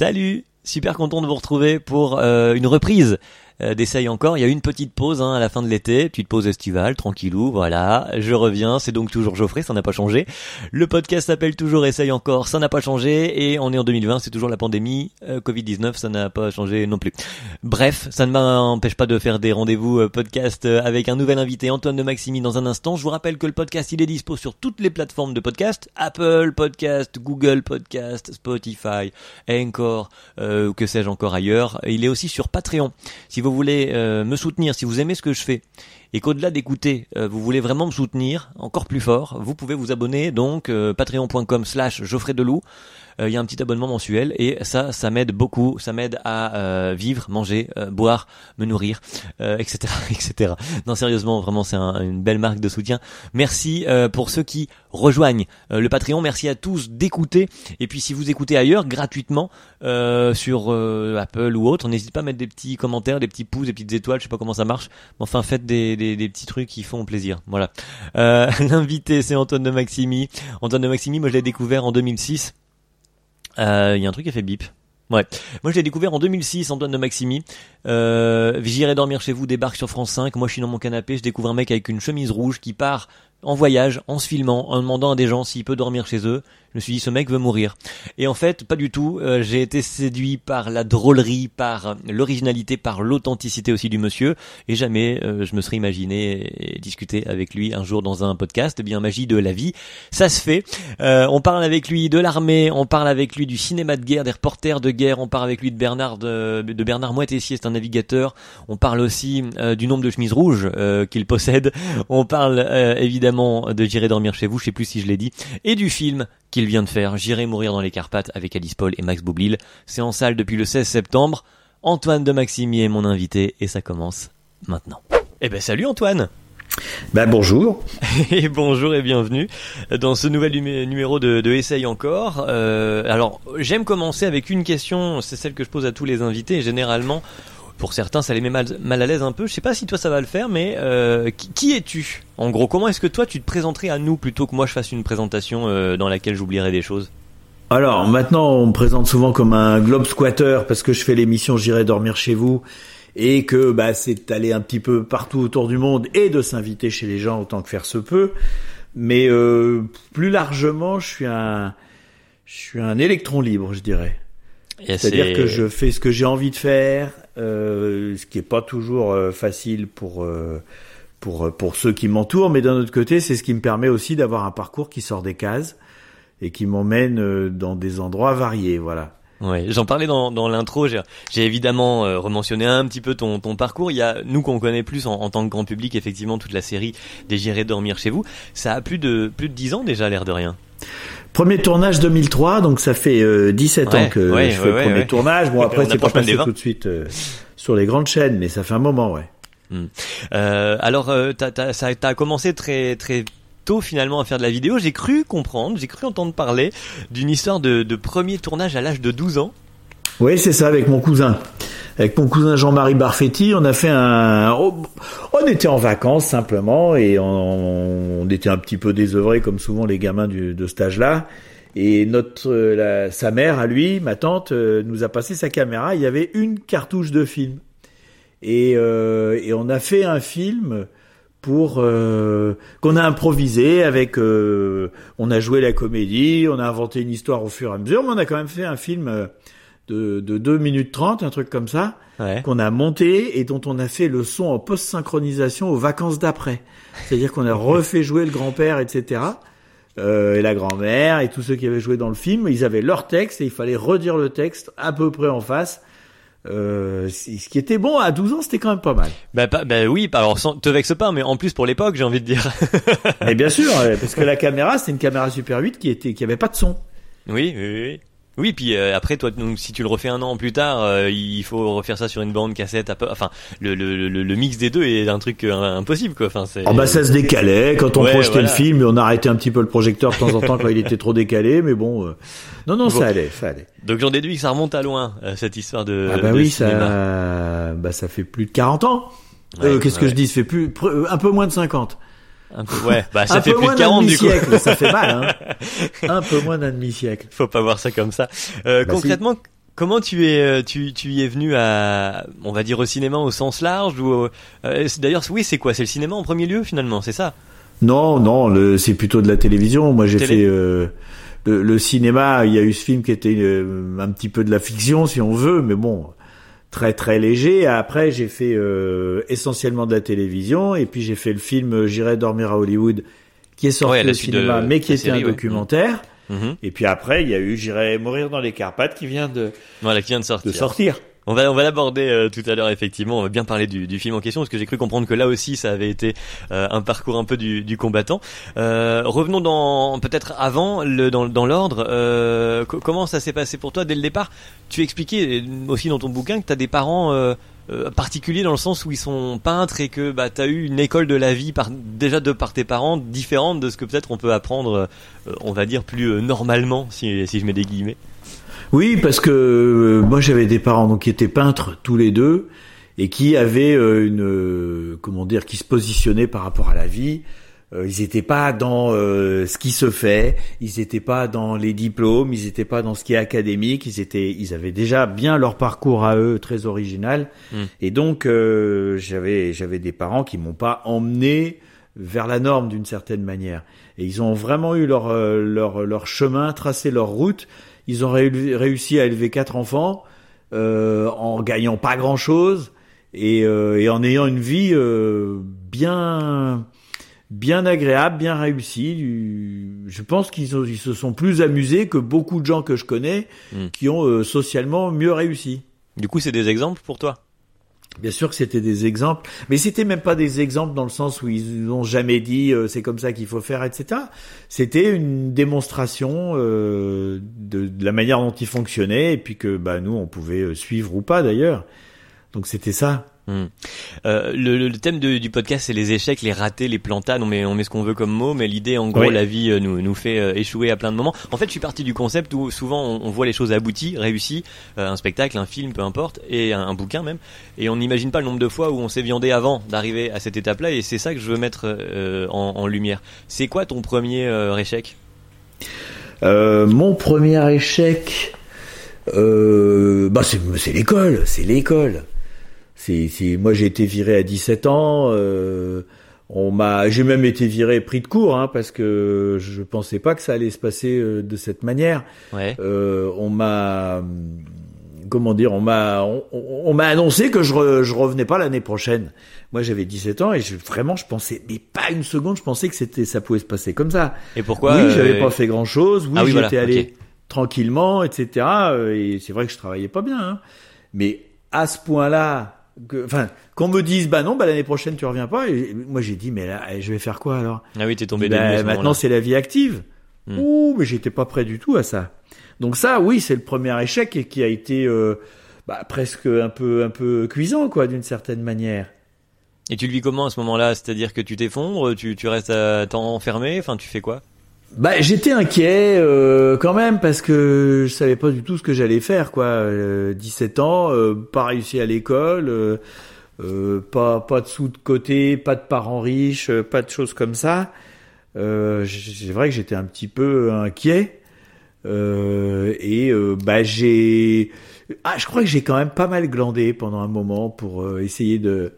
Salut, super content de vous retrouver pour euh, une reprise euh, encore. Il y a une petite pause hein, à la fin de l'été, petite pause estivale, tranquillou, voilà. Je reviens, c'est donc toujours Geoffrey, ça n'a pas changé. Le podcast s'appelle toujours Essaye encore, ça n'a pas changé. Et on est en 2020, c'est toujours la pandémie. Euh, Covid-19, ça n'a pas changé non plus. Bref, ça ne m'empêche pas de faire des rendez-vous euh, podcast euh, avec un nouvel invité, Antoine de Maximi, dans un instant. Je vous rappelle que le podcast, il est dispo sur toutes les plateformes de podcast. Apple Podcast, Google Podcast, Spotify, Encore, euh, que sais-je encore ailleurs. Il est aussi sur Patreon. Si vous voulez euh, me soutenir, si vous aimez ce que je fais, et qu'au-delà d'écouter, euh, vous voulez vraiment me soutenir encore plus fort, vous pouvez vous abonner donc euh, patreon.com slash Geoffrey Deloup. Euh, Il y a un petit abonnement mensuel et ça, ça m'aide beaucoup, ça m'aide à euh, vivre, manger, euh, boire, me nourrir, etc., etc. Non, sérieusement, vraiment, c'est un- une belle marque de soutien. Merci pour ceux qui rejoignent le Patreon. Merci à tous d'écouter. Et puis, si vous écoutez ailleurs, gratuitement sur Apple ou autre, n'hésitez pas à mettre des petits commentaires, des petits pouces, des petites étoiles. Je sais pas comment ça marche, mais enfin, faites des, des, des petits trucs qui font plaisir. Voilà. Euh, L'invité, c'est Antoine de Maximi. Antoine de Maximi, moi, je l'ai découvert en 2006. Euh, Il y a un truc qui a fait bip. Ouais. Moi, je l'ai découvert en 2006, Antoine de Maximi. Euh, J'irai dormir chez vous, débarque sur France 5. Moi, je suis dans mon canapé, je découvre un mec avec une chemise rouge qui part en voyage, en se filmant, en demandant à des gens s'il peut dormir chez eux. Je me suis dit, ce mec veut mourir. Et en fait, pas du tout. Euh, J'ai été séduit par la drôlerie, par l'originalité, par l'authenticité aussi du monsieur. Et jamais euh, je me serais imaginé discuter avec lui un jour dans un podcast. Eh bien, magie de la vie, ça se fait. Euh, on parle avec lui de l'armée, on parle avec lui du cinéma de guerre, des reporters de guerre, on parle avec lui de Bernard de, Bernard Moitessier, c'est un navigateur. On parle aussi du nombre de chemises rouges qu'il possède. On parle évidemment de J'irai dormir chez vous, je sais plus si je l'ai dit, et du film qu'il vient de faire, J'irai mourir dans les Carpates avec Alice Paul et Max Boublil. C'est en salle depuis le 16 septembre. Antoine de Maximi est mon invité et ça commence maintenant. Eh ben salut Antoine Ben bonjour. et bonjour et bienvenue dans ce nouvel numé- numéro de, de Essaye encore. Euh, alors, j'aime commencer avec une question, c'est celle que je pose à tous les invités, généralement, pour certains, ça les met mal, mal à l'aise un peu. Je sais pas si toi ça va le faire, mais euh, qui, qui es-tu? En gros, comment est-ce que toi tu te présenterais à nous plutôt que moi je fasse une présentation euh, dans laquelle j'oublierais des choses? Alors maintenant, on me présente souvent comme un globe squatter parce que je fais l'émission J'irai dormir chez vous et que bah, c'est d'aller un petit peu partout autour du monde et de s'inviter chez les gens autant que faire se peut. Mais euh, plus largement, je suis un, je suis un électron libre, je dirais. C'est-à-dire c'est- que je fais ce que j'ai envie de faire, ce qui est pas toujours euh, facile pour euh, pour euh, pour ceux qui m'entourent, mais d'un autre côté, c'est ce qui me permet aussi d'avoir un parcours qui sort des cases et qui m'emmène euh, dans des endroits variés, voilà. J'en parlais dans, dans l'intro. J'ai évidemment euh, rementionné un petit peu ton, ton parcours. Il y a nous qu'on connaît plus en, en tant que grand public, effectivement, toute la série des J'irai dormir chez vous. Ça a plus de plus de dix ans déjà, l'air de rien. Premier tournage 2003, donc ça fait euh, 17 Ouais, ans que ouais, je fais ouais, le premier tournage. Bon après c'est pas passé 20. tout de suite euh, sur les grandes chaînes, mais ça fait un moment, ouais. Euh, alors, euh, t'as, t'as, ça, t'as commencé très très tôt finalement à faire de la vidéo. J'ai cru comprendre, j'ai cru entendre parler d'une histoire de, de premier tournage à l'âge de 12 ans. Oui, c'est ça, avec mon cousin. Avec mon cousin Jean-Marie Barfetti, on a fait un... On était en vacances simplement et on, était un petit peu désœuvrés comme souvent les gamins de cet âge-là. Et notre, euh, la- sa mère, à lui, ma tante, euh, nous a passé sa caméra. Il y avait une cartouche de film. Et, euh, et on a fait un film pour euh, qu'on a improvisé avec euh, on a joué la comédie, on a inventé une histoire au fur et à mesure, mais on a quand même fait un film euh, de, de 2 minutes 30, un truc comme ça, Ouais. qu'on a monté et dont on a fait le son en post-synchronisation aux vacances d'après. C'est-à-dire qu'on a refait jouer le grand-père, etc. euh, et la grand-mère et tous ceux qui avaient joué dans le film, ils avaient leur texte et il fallait redire le texte à peu près en face. Euh, ce qui était bon à 12 ans, c'était quand même pas mal. Bah, pas- bah oui, alors sans, te vexe pas, mais en plus pour l'époque, j'ai envie de dire. Mais bien sûr, parce que la caméra, c'était une caméra Super 8 qui était qui avait pas de son. oui, oui, oui. Oui, puis euh, après, toi, donc, si tu le refais un an plus tard, euh, il faut refaire ça sur une bande cassette. à peu- Enfin, le, le, le, le mix des deux est un truc euh, impossible, quoi. Enfin, c'est. Oh bah ça se décalait quand on Ouais, projetait voilà. le film, et on arrêtait un petit peu le projecteur de temps en temps quand il était trop décalé, mais bon, euh, non non Bon. ça allait, ça allait. Donc j'en déduis que ça remonte à loin euh, cette histoire de. ah bah de oui, cinéma. ça, bah ça fait plus de 40 ans. Ouais, Euh, Qu'est-ce que ouais. je dis? Ça fait plus, un peu moins de 50. Un peu, ouais, bah ça un fait peu plus moins de d'un 40 du coup. demi-siècle, ça fait mal. Hein un peu moins d'un demi-siècle. Faut pas voir ça comme ça. Euh, Bah, concrètement, comment tu es, euh, tu, tu y es venu à, on va dire au cinéma au sens large ou euh, d'ailleurs oui c'est quoi, c'est le cinéma en premier lieu finalement, c'est ça? Non, non, c'est plutôt de la télévision. Moi j'ai fait euh, le, le, cinéma. Il y a eu ce film qui était euh, un petit peu de la fiction si on veut, mais bon très très léger. Après, j'ai fait euh, essentiellement de la télévision et puis j'ai fait le film J'irai dormir à Hollywood qui est sorti au cinéma, mais qui était un documentaire. Mhm. Et puis après, il y a eu J'irai mourir dans les Carpates qui vient de voilà qui vient de sortir. De sortir. On va on va l'aborder euh, tout à l'heure effectivement. On va bien parler du, du, film en question parce que j'ai cru comprendre que là aussi ça avait été euh, un parcours un peu du, du combattant. Euh, revenons dans peut-être avant le dans, dans l'ordre. Euh, comment ça s'est passé pour toi dès le départ? Tu expliquais aussi dans ton bouquin que tu des parents particuliers dans le sens où ils sont peintres et que bah tu eu une école de la vie par, déjà de par tes parents différente de ce que peut-être on peut apprendre on va dire plus normalement si si je mets des guillemets. Oui, parce que euh, moi j'avais des parents donc qui étaient peintres tous les deux et qui avaient euh, une euh, comment dire qui se positionnaient par rapport à la vie. ils n'étaient pas dans ce qui se fait, ils n'étaient pas dans les diplômes, ils n'étaient pas dans ce qui est académique, ils étaient ils avaient déjà bien leur parcours à eux très original. Hmm. et donc j'avais j'avais des parents qui m'ont pas emmené vers la norme d'une certaine manière. Et ils ont vraiment eu leur leur leur chemin, tracé leur route ils ont réussi à élever quatre enfants euh, en gagnant pas grand chose et, euh, et en ayant une vie euh, bien bien agréable, bien réussie. Je pense qu'ils ils se sont plus amusés que beaucoup de gens que je connais hmm. qui ont socialement mieux réussi. Du coup, c'est des exemples pour toi? Bien sûr que c'était des exemples, mais c'était même pas des exemples dans le sens où ils n'ont jamais dit euh, c'est comme ça qu'il faut faire, etc. C'était une démonstration euh, de, de, la manière dont ils fonctionnaient et puis que bah nous on pouvait euh, suivre ou pas d'ailleurs. Donc c'était ça. Hmm. Euh, le, le, thème de, du podcast, c'est les échecs, les ratés, les plantats. On met, on met ce qu'on veut comme mot, mais l'idée, en gros, la vie euh, nous, nous fait euh, échouer à plein de moments. En fait, je suis parti du concept où souvent on, on voit les choses abouties, réussies, un spectacle, un film, peu importe, et un, bouquin même, et on n'imagine pas le nombre de fois où on s'est viandé avant d'arriver à cette étape-là, et c'est ça que je veux mettre en, en, lumière. C'est quoi ton premier échec? Mon premier échec, bah c'est l'école, c'est l'école c'est, moi j'ai été viré à 17 ans. Euh, on m'a, j'ai même été viré pris de court hein, parce que je pensais pas que ça allait se passer euh, de cette manière. Ouais. Euh, on m'a, comment dire, on m'a, on, m'a annoncé que je, je revenais pas l'année prochaine. Moi j'avais 17 ans et je, vraiment je pensais, mais pas une seconde, je pensais que c'était, ça pouvait se passer comme ça. Et pourquoi Oui, j'avais pas fait grand chose. Oui, ah j'étais allé tranquillement, etc. Et c'est vrai que je travaillais pas bien, hein. mais à ce point-là enfin, qu'on me dise, bah non, bah l'année prochaine tu reviens pas. Et moi j'ai dit, mais là, eh, je vais faire quoi alors? Ah oui, t'es tombé bah, Maintenant c'est la vie active. Hmm. Ouh, mais j'étais pas prêt du tout à ça. Donc ça, oui, c'est le premier échec et qui a été euh, bah, presque un peu, un peu cuisant, quoi, d'une certaine manière. Et tu le vis comment à ce moment-là? C'est-à-dire que tu t'effondres, tu, tu restes à temps enfermé, enfin tu fais quoi? Bah, j'étais inquiet euh, quand même parce que je savais pas du tout ce que j'allais faire quoi. Euh, 17 ans, euh, pas réussi à l'école, euh, euh, pas pas de sous de côté, pas de parents riches, pas de choses comme ça. c'est vrai que j'étais un petit peu inquiet et bah j'ai ah je crois que j'ai quand même pas mal glandé pendant un moment pour essayer de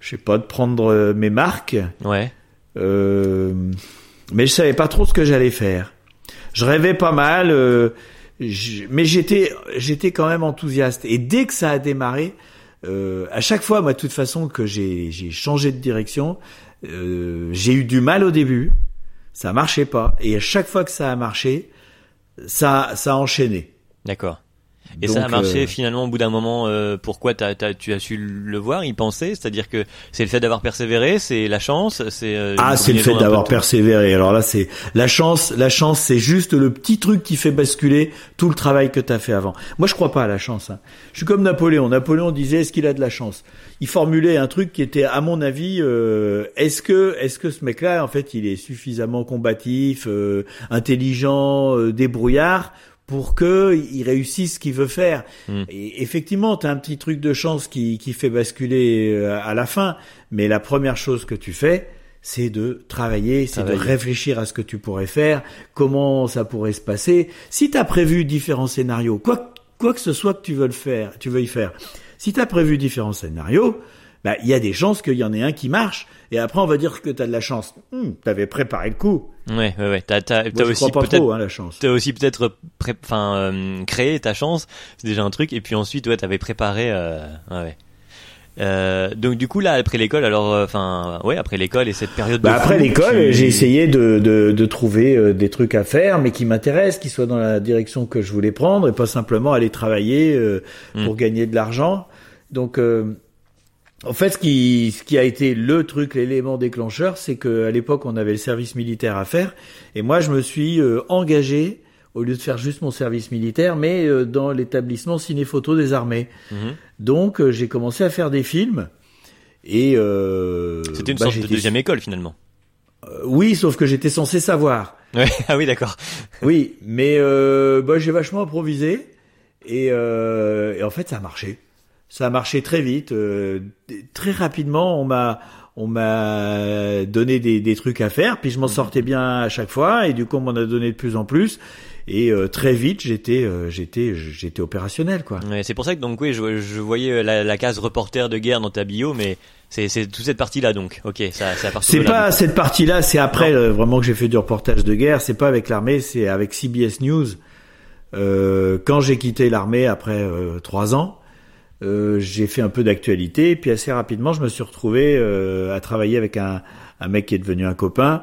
je sais pas de prendre mes marques. Ouais. Euh, mais je savais pas trop ce que j'allais faire. Je rêvais pas mal, euh, mais j'étais j'étais quand même enthousiaste. Et dès que ça a démarré, euh, à chaque fois, moi, de toute façon, que j'ai j'ai changé de direction, euh, j'ai eu du mal au début, ça marchait pas, et à chaque fois que ça a marché, ça ça a enchaîné. D'accord. Et ça a marché euh, finalement au bout d'un moment. Euh, pourquoi tu as su le voir, y penser? C'est-à-dire que c'est le fait d'avoir persévéré, c'est la chance, c'est euh, ah c'est le fait d'avoir persévéré. Alors là c'est la chance. La chance c'est juste le petit truc qui fait basculer tout le travail que tu as fait avant. Moi je crois pas à la chance. Hein. Je suis comme Napoléon. Napoléon disait est-ce qu'il a de la chance? Il formulait un truc qui était à mon avis est-ce que est-ce que ce mec-là en fait il est suffisamment combatif, intelligent, débrouillard pour que il réussisse ce qu'il veut faire. Hmm. Et effectivement, tu as un petit truc de chance qui, qui fait basculer euh, à la fin, mais la première chose que tu fais, c'est de travailler, c'est de réfléchir à ce que tu pourrais faire, comment ça pourrait se passer. Si tu as prévu différents scénarios, quoi quoi que ce soit que tu veux le faire, tu veux y faire. Si tu as prévu différents scénarios, bah, il y a des chances qu'il y en ait un qui marche. Et après, on va dire que tu as de la chance. Hmm, tu avais préparé le coup. Ouais, ouais, ouais. T'as, t'as, t'as aussi peut-être, hein, la chance. t'as aussi peut-être pré... enfin, euh, créé ta chance. C'est déjà un truc. Et puis ensuite, ouais, t'avais préparé, euh, ouais. Euh, donc du coup là après l'école alors euh, enfin ouais après l'école et cette période Bah de après l'école, tu- j'ai essayé de, de, de trouver euh, des trucs à faire, mais qui m'intéressent, qui soient dans la direction que je voulais prendre, et pas simplement aller travailler euh, Mm. pour gagner de l'argent. Donc, euh, en fait, ce qui, ce qui a été le truc, l'élément déclencheur, c'est que à l'époque, on avait le service militaire à faire, et moi, je me suis euh, engagé au lieu de faire juste mon service militaire, mais euh, dans l'établissement ciné-photo des armées. Mhm. Donc, euh, j'ai commencé à faire des films. Et euh, C'était une bah, sorte de deuxième école finalement. euh, oui, sauf que j'étais censé savoir. Ouais. Ah oui d'accord. Oui, mais euh, bah, j'ai vachement improvisé et, euh, et en fait ça a marché. Ça a marché très vite, euh, très rapidement. On m'a on m'a donné des, des trucs à faire, puis je m'en sortais bien à chaque fois et du coup on m'en a donné de plus en plus et euh, très vite j'étais euh, j'étais j'étais opérationnel quoi. Ouais, c'est pour ça que donc oui, je, je voyais la, la case reporter de guerre dans ta bio, mais c'est c'est toute cette partie là donc. Ok, ça partir C'est pas cette partie-là, c'est après euh, vraiment que j'ai fait du reportage de guerre. C'est pas avec l'armée, c'est avec CBS News. Euh, quand j'ai quitté l'armée après euh, trois ans, euh, j'ai fait un peu d'actualité, puis assez rapidement, je me suis retrouvé euh, à travailler avec un, un mec qui est devenu un copain,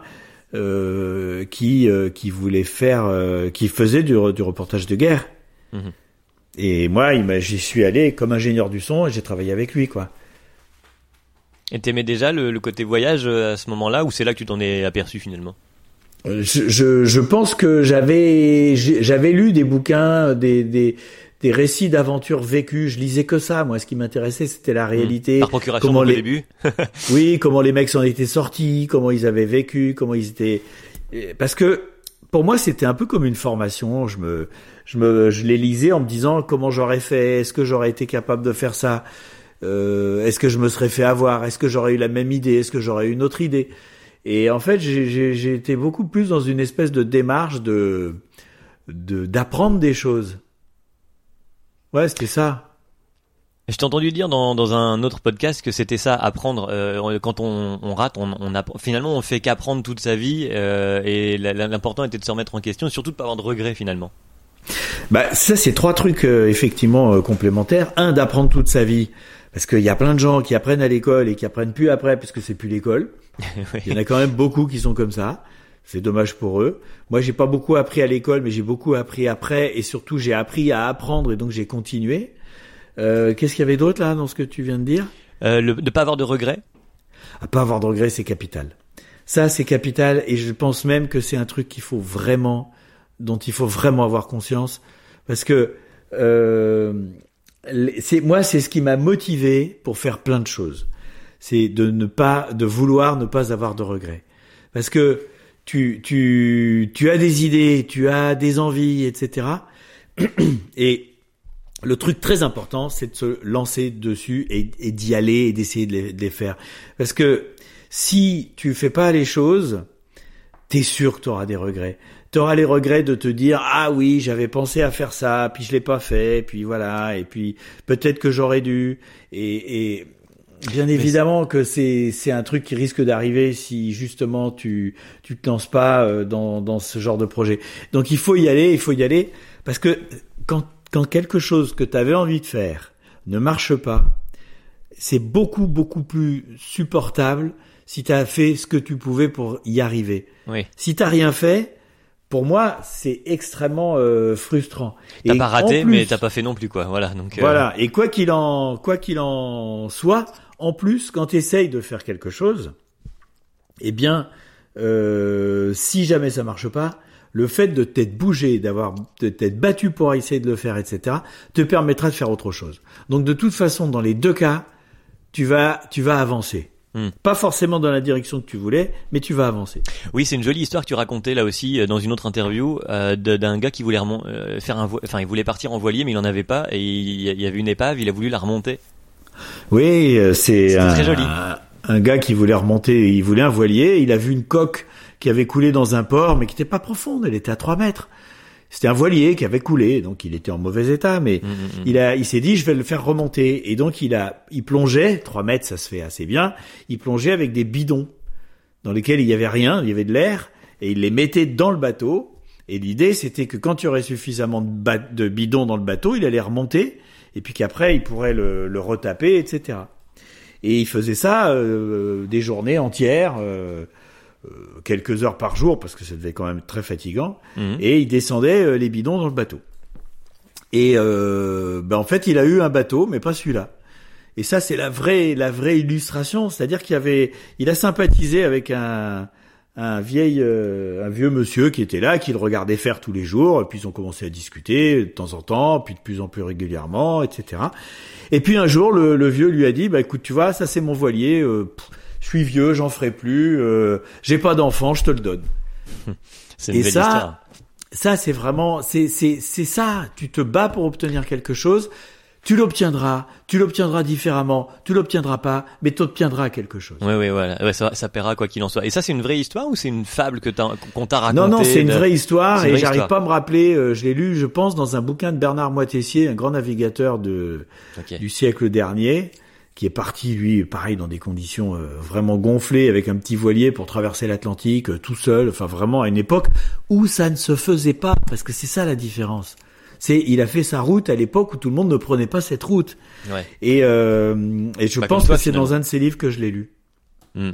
euh, qui qui voulait faire, qui faisait du, re- du reportage de guerre. Mhm. Et moi, j'y suis allé comme ingénieur du son et j'ai travaillé avec lui, quoi. Et t'aimais déjà le, le côté voyage à ce moment-là ou c'est là que tu t'en es aperçu finalement? Je, je, je pense que j'avais j'avais lu des bouquins, des, des, des récits d'aventures vécues. Je lisais que ça. Moi, ce qui m'intéressait, c'était la réalité. Par procuration comment les- au début. Oui, comment les mecs s'en étaient sortis, comment ils avaient vécu, comment ils étaient. Parce que pour moi, c'était un peu comme une formation. Je me, je me, je les lisais en me disant comment j'aurais fait, est-ce que j'aurais été capable de faire ça, Euh, est-ce que je me serais fait avoir, est-ce que j'aurais eu la même idée, est-ce que j'aurais eu une autre idée? Et en fait, j'ai- été beaucoup plus dans une espèce de démarche de de d'apprendre des choses. Ouais, c'était ça. Je t'ai entendu dire dans, dans un autre podcast que c'était ça, apprendre. Euh, quand on, on rate, on, on app- finalement on fait qu'apprendre toute sa vie euh, et l'important était de se remettre en question et surtout de pas avoir de regrets finalement. Bah ça c'est trois trucs euh, effectivement euh, complémentaires. Un d'apprendre toute sa vie parce qu'il y a plein de gens qui apprennent à l'école et qui apprennent plus après puisque c'est plus l'école. Il y en a quand même beaucoup qui sont comme ça. C'est dommage pour eux. Moi j'ai pas beaucoup appris à l'école mais j'ai beaucoup appris après et surtout j'ai appris à apprendre et donc j'ai continué. Euh, Qu'est-ce qu'il y avait d'autre là dans ce que tu viens de dire? Euh, le, de pas avoir de regrets? À pas avoir de regrets c'est capital. Ça c'est capital et je pense même que c'est un truc qu'il faut vraiment dont il faut vraiment avoir conscience parce que euh, c'est moi c'est ce qui m'a motivé pour faire plein de choses c'est de ne pas de vouloir ne pas avoir de regrets parce que tu tu tu as des idées tu as des envies etc et le truc très important c'est de se lancer dessus et, d'y aller et d'essayer de les, de les faire. Parce que si tu fais pas les choses t'es sûr que tu auras des regrets. Tu auras les regrets de te dire ah oui j'avais pensé à faire ça puis je l'ai pas fait puis voilà et puis peut-être que j'aurais dû et, et bien évidemment que c'est c'est un truc qui risque d'arriver si justement tu tu te lances pas euh, dans dans ce genre de projet. Donc il faut y aller, il faut y aller parce que quand quand quelque chose que tu avais envie de faire ne marche pas, c'est beaucoup beaucoup plus supportable si tu as fait ce que tu pouvais pour y arriver. Oui. Si t'as rien fait, pour moi, c'est extrêmement euh, frustrant. T'as pas raté, plus- mais t'as pas fait non plus quoi. Voilà. Donc. euh, Voilà. Et quoi qu'il en, quoi qu'il en soit, en plus, quand tu essayes de faire quelque chose, eh bien, euh, si jamais ça marche pas, le fait de t'être bougé, d'avoir t'être battu pour essayer de le faire, etc., te permettra de faire autre chose. Donc, de toute façon, dans les deux cas, tu vas, tu vas avancer. Hmm. Pas forcément dans la direction que tu voulais, mais tu vas avancer. Oui, c'est une jolie histoire que tu racontais là aussi euh, dans une autre interview euh, d'un gars qui voulait euh, faire un, enfin il voulait partir en voilier mais il en avait pas et il il y avait une épave, il a voulu la remonter. Oui, euh, c'est un, très joli. un- un gars qui voulait remonter, il voulait un voilier, il a vu une coque qui avait coulé dans un port, mais qui n'était pas profonde, elle était à 3 mètres. c'était un voilier qui avait coulé, donc il était en mauvais état, mais Mm, mm, mm. il a, il s'est dit, je vais le faire remonter. Et donc il a, il plongeait, 3 mètres, ça se fait assez bien. Il plongeait avec des bidons dans lesquels il y avait rien, il y avait de l'air, et il les mettait dans le bateau. Et l'idée, c'était que quand il y aurait suffisamment de, de bidons dans le bateau, il allait remonter, et puis qu'après, il pourrait le, le retaper, etc. Et il faisait ça euh, des journées entières, euh, euh, quelques heures par jour, parce que ça devait quand même être très fatigant Mhm. et il descendait euh, les bidons dans le bateau. Et euh, ben en fait, il a eu un bateau, mais pas celui-là. Et ça, c'est la vraie, la vraie illustration, c'est-à-dire qu'il avait, il a sympathisé avec un, un vieil, euh, un vieux monsieur qui était là, qui le regardait faire tous les jours, et puis ils ont commencé à discuter de temps en temps, puis de plus en plus régulièrement, etc. Et puis un jour, le, le vieux lui a dit, bah écoute, tu vois, ça c'est mon voilier, euh, pff, je suis vieux, j'en ferai plus, euh, j'ai pas d'enfant, je te le donne. C'est Et ça, histoire. Ça, c'est vraiment, c'est, c'est, c'est ça. Tu te bats pour obtenir quelque chose. Tu l'obtiendras. Tu l'obtiendras différemment. Tu l'obtiendras pas, mais tu obtiendras quelque chose. Oui, oui, voilà. Ouais, ça, ça paiera quoi qu'il en soit. Et ça, c'est une vraie histoire ou c'est une fable que t'as, qu'on t'a racontée Non, non, c'est une de- vraie histoire et j'arrive pas à me rappeler. euh, je l'ai lu, je pense, dans un bouquin de Bernard Moitessier, un grand navigateur de du siècle dernier, qui est parti lui, pareil, dans des conditions euh, vraiment gonflées, avec un petit voilier pour traverser l'Atlantique euh, tout seul. Enfin, vraiment à une époque où ça ne se faisait pas, parce que c'est ça la différence. C'est, il a fait sa route à l'époque où tout le monde ne prenait pas cette route. Ouais. Et, euh, et je Pas pense toi, que c'est dans un de ses livres que je l'ai lu. Hmm.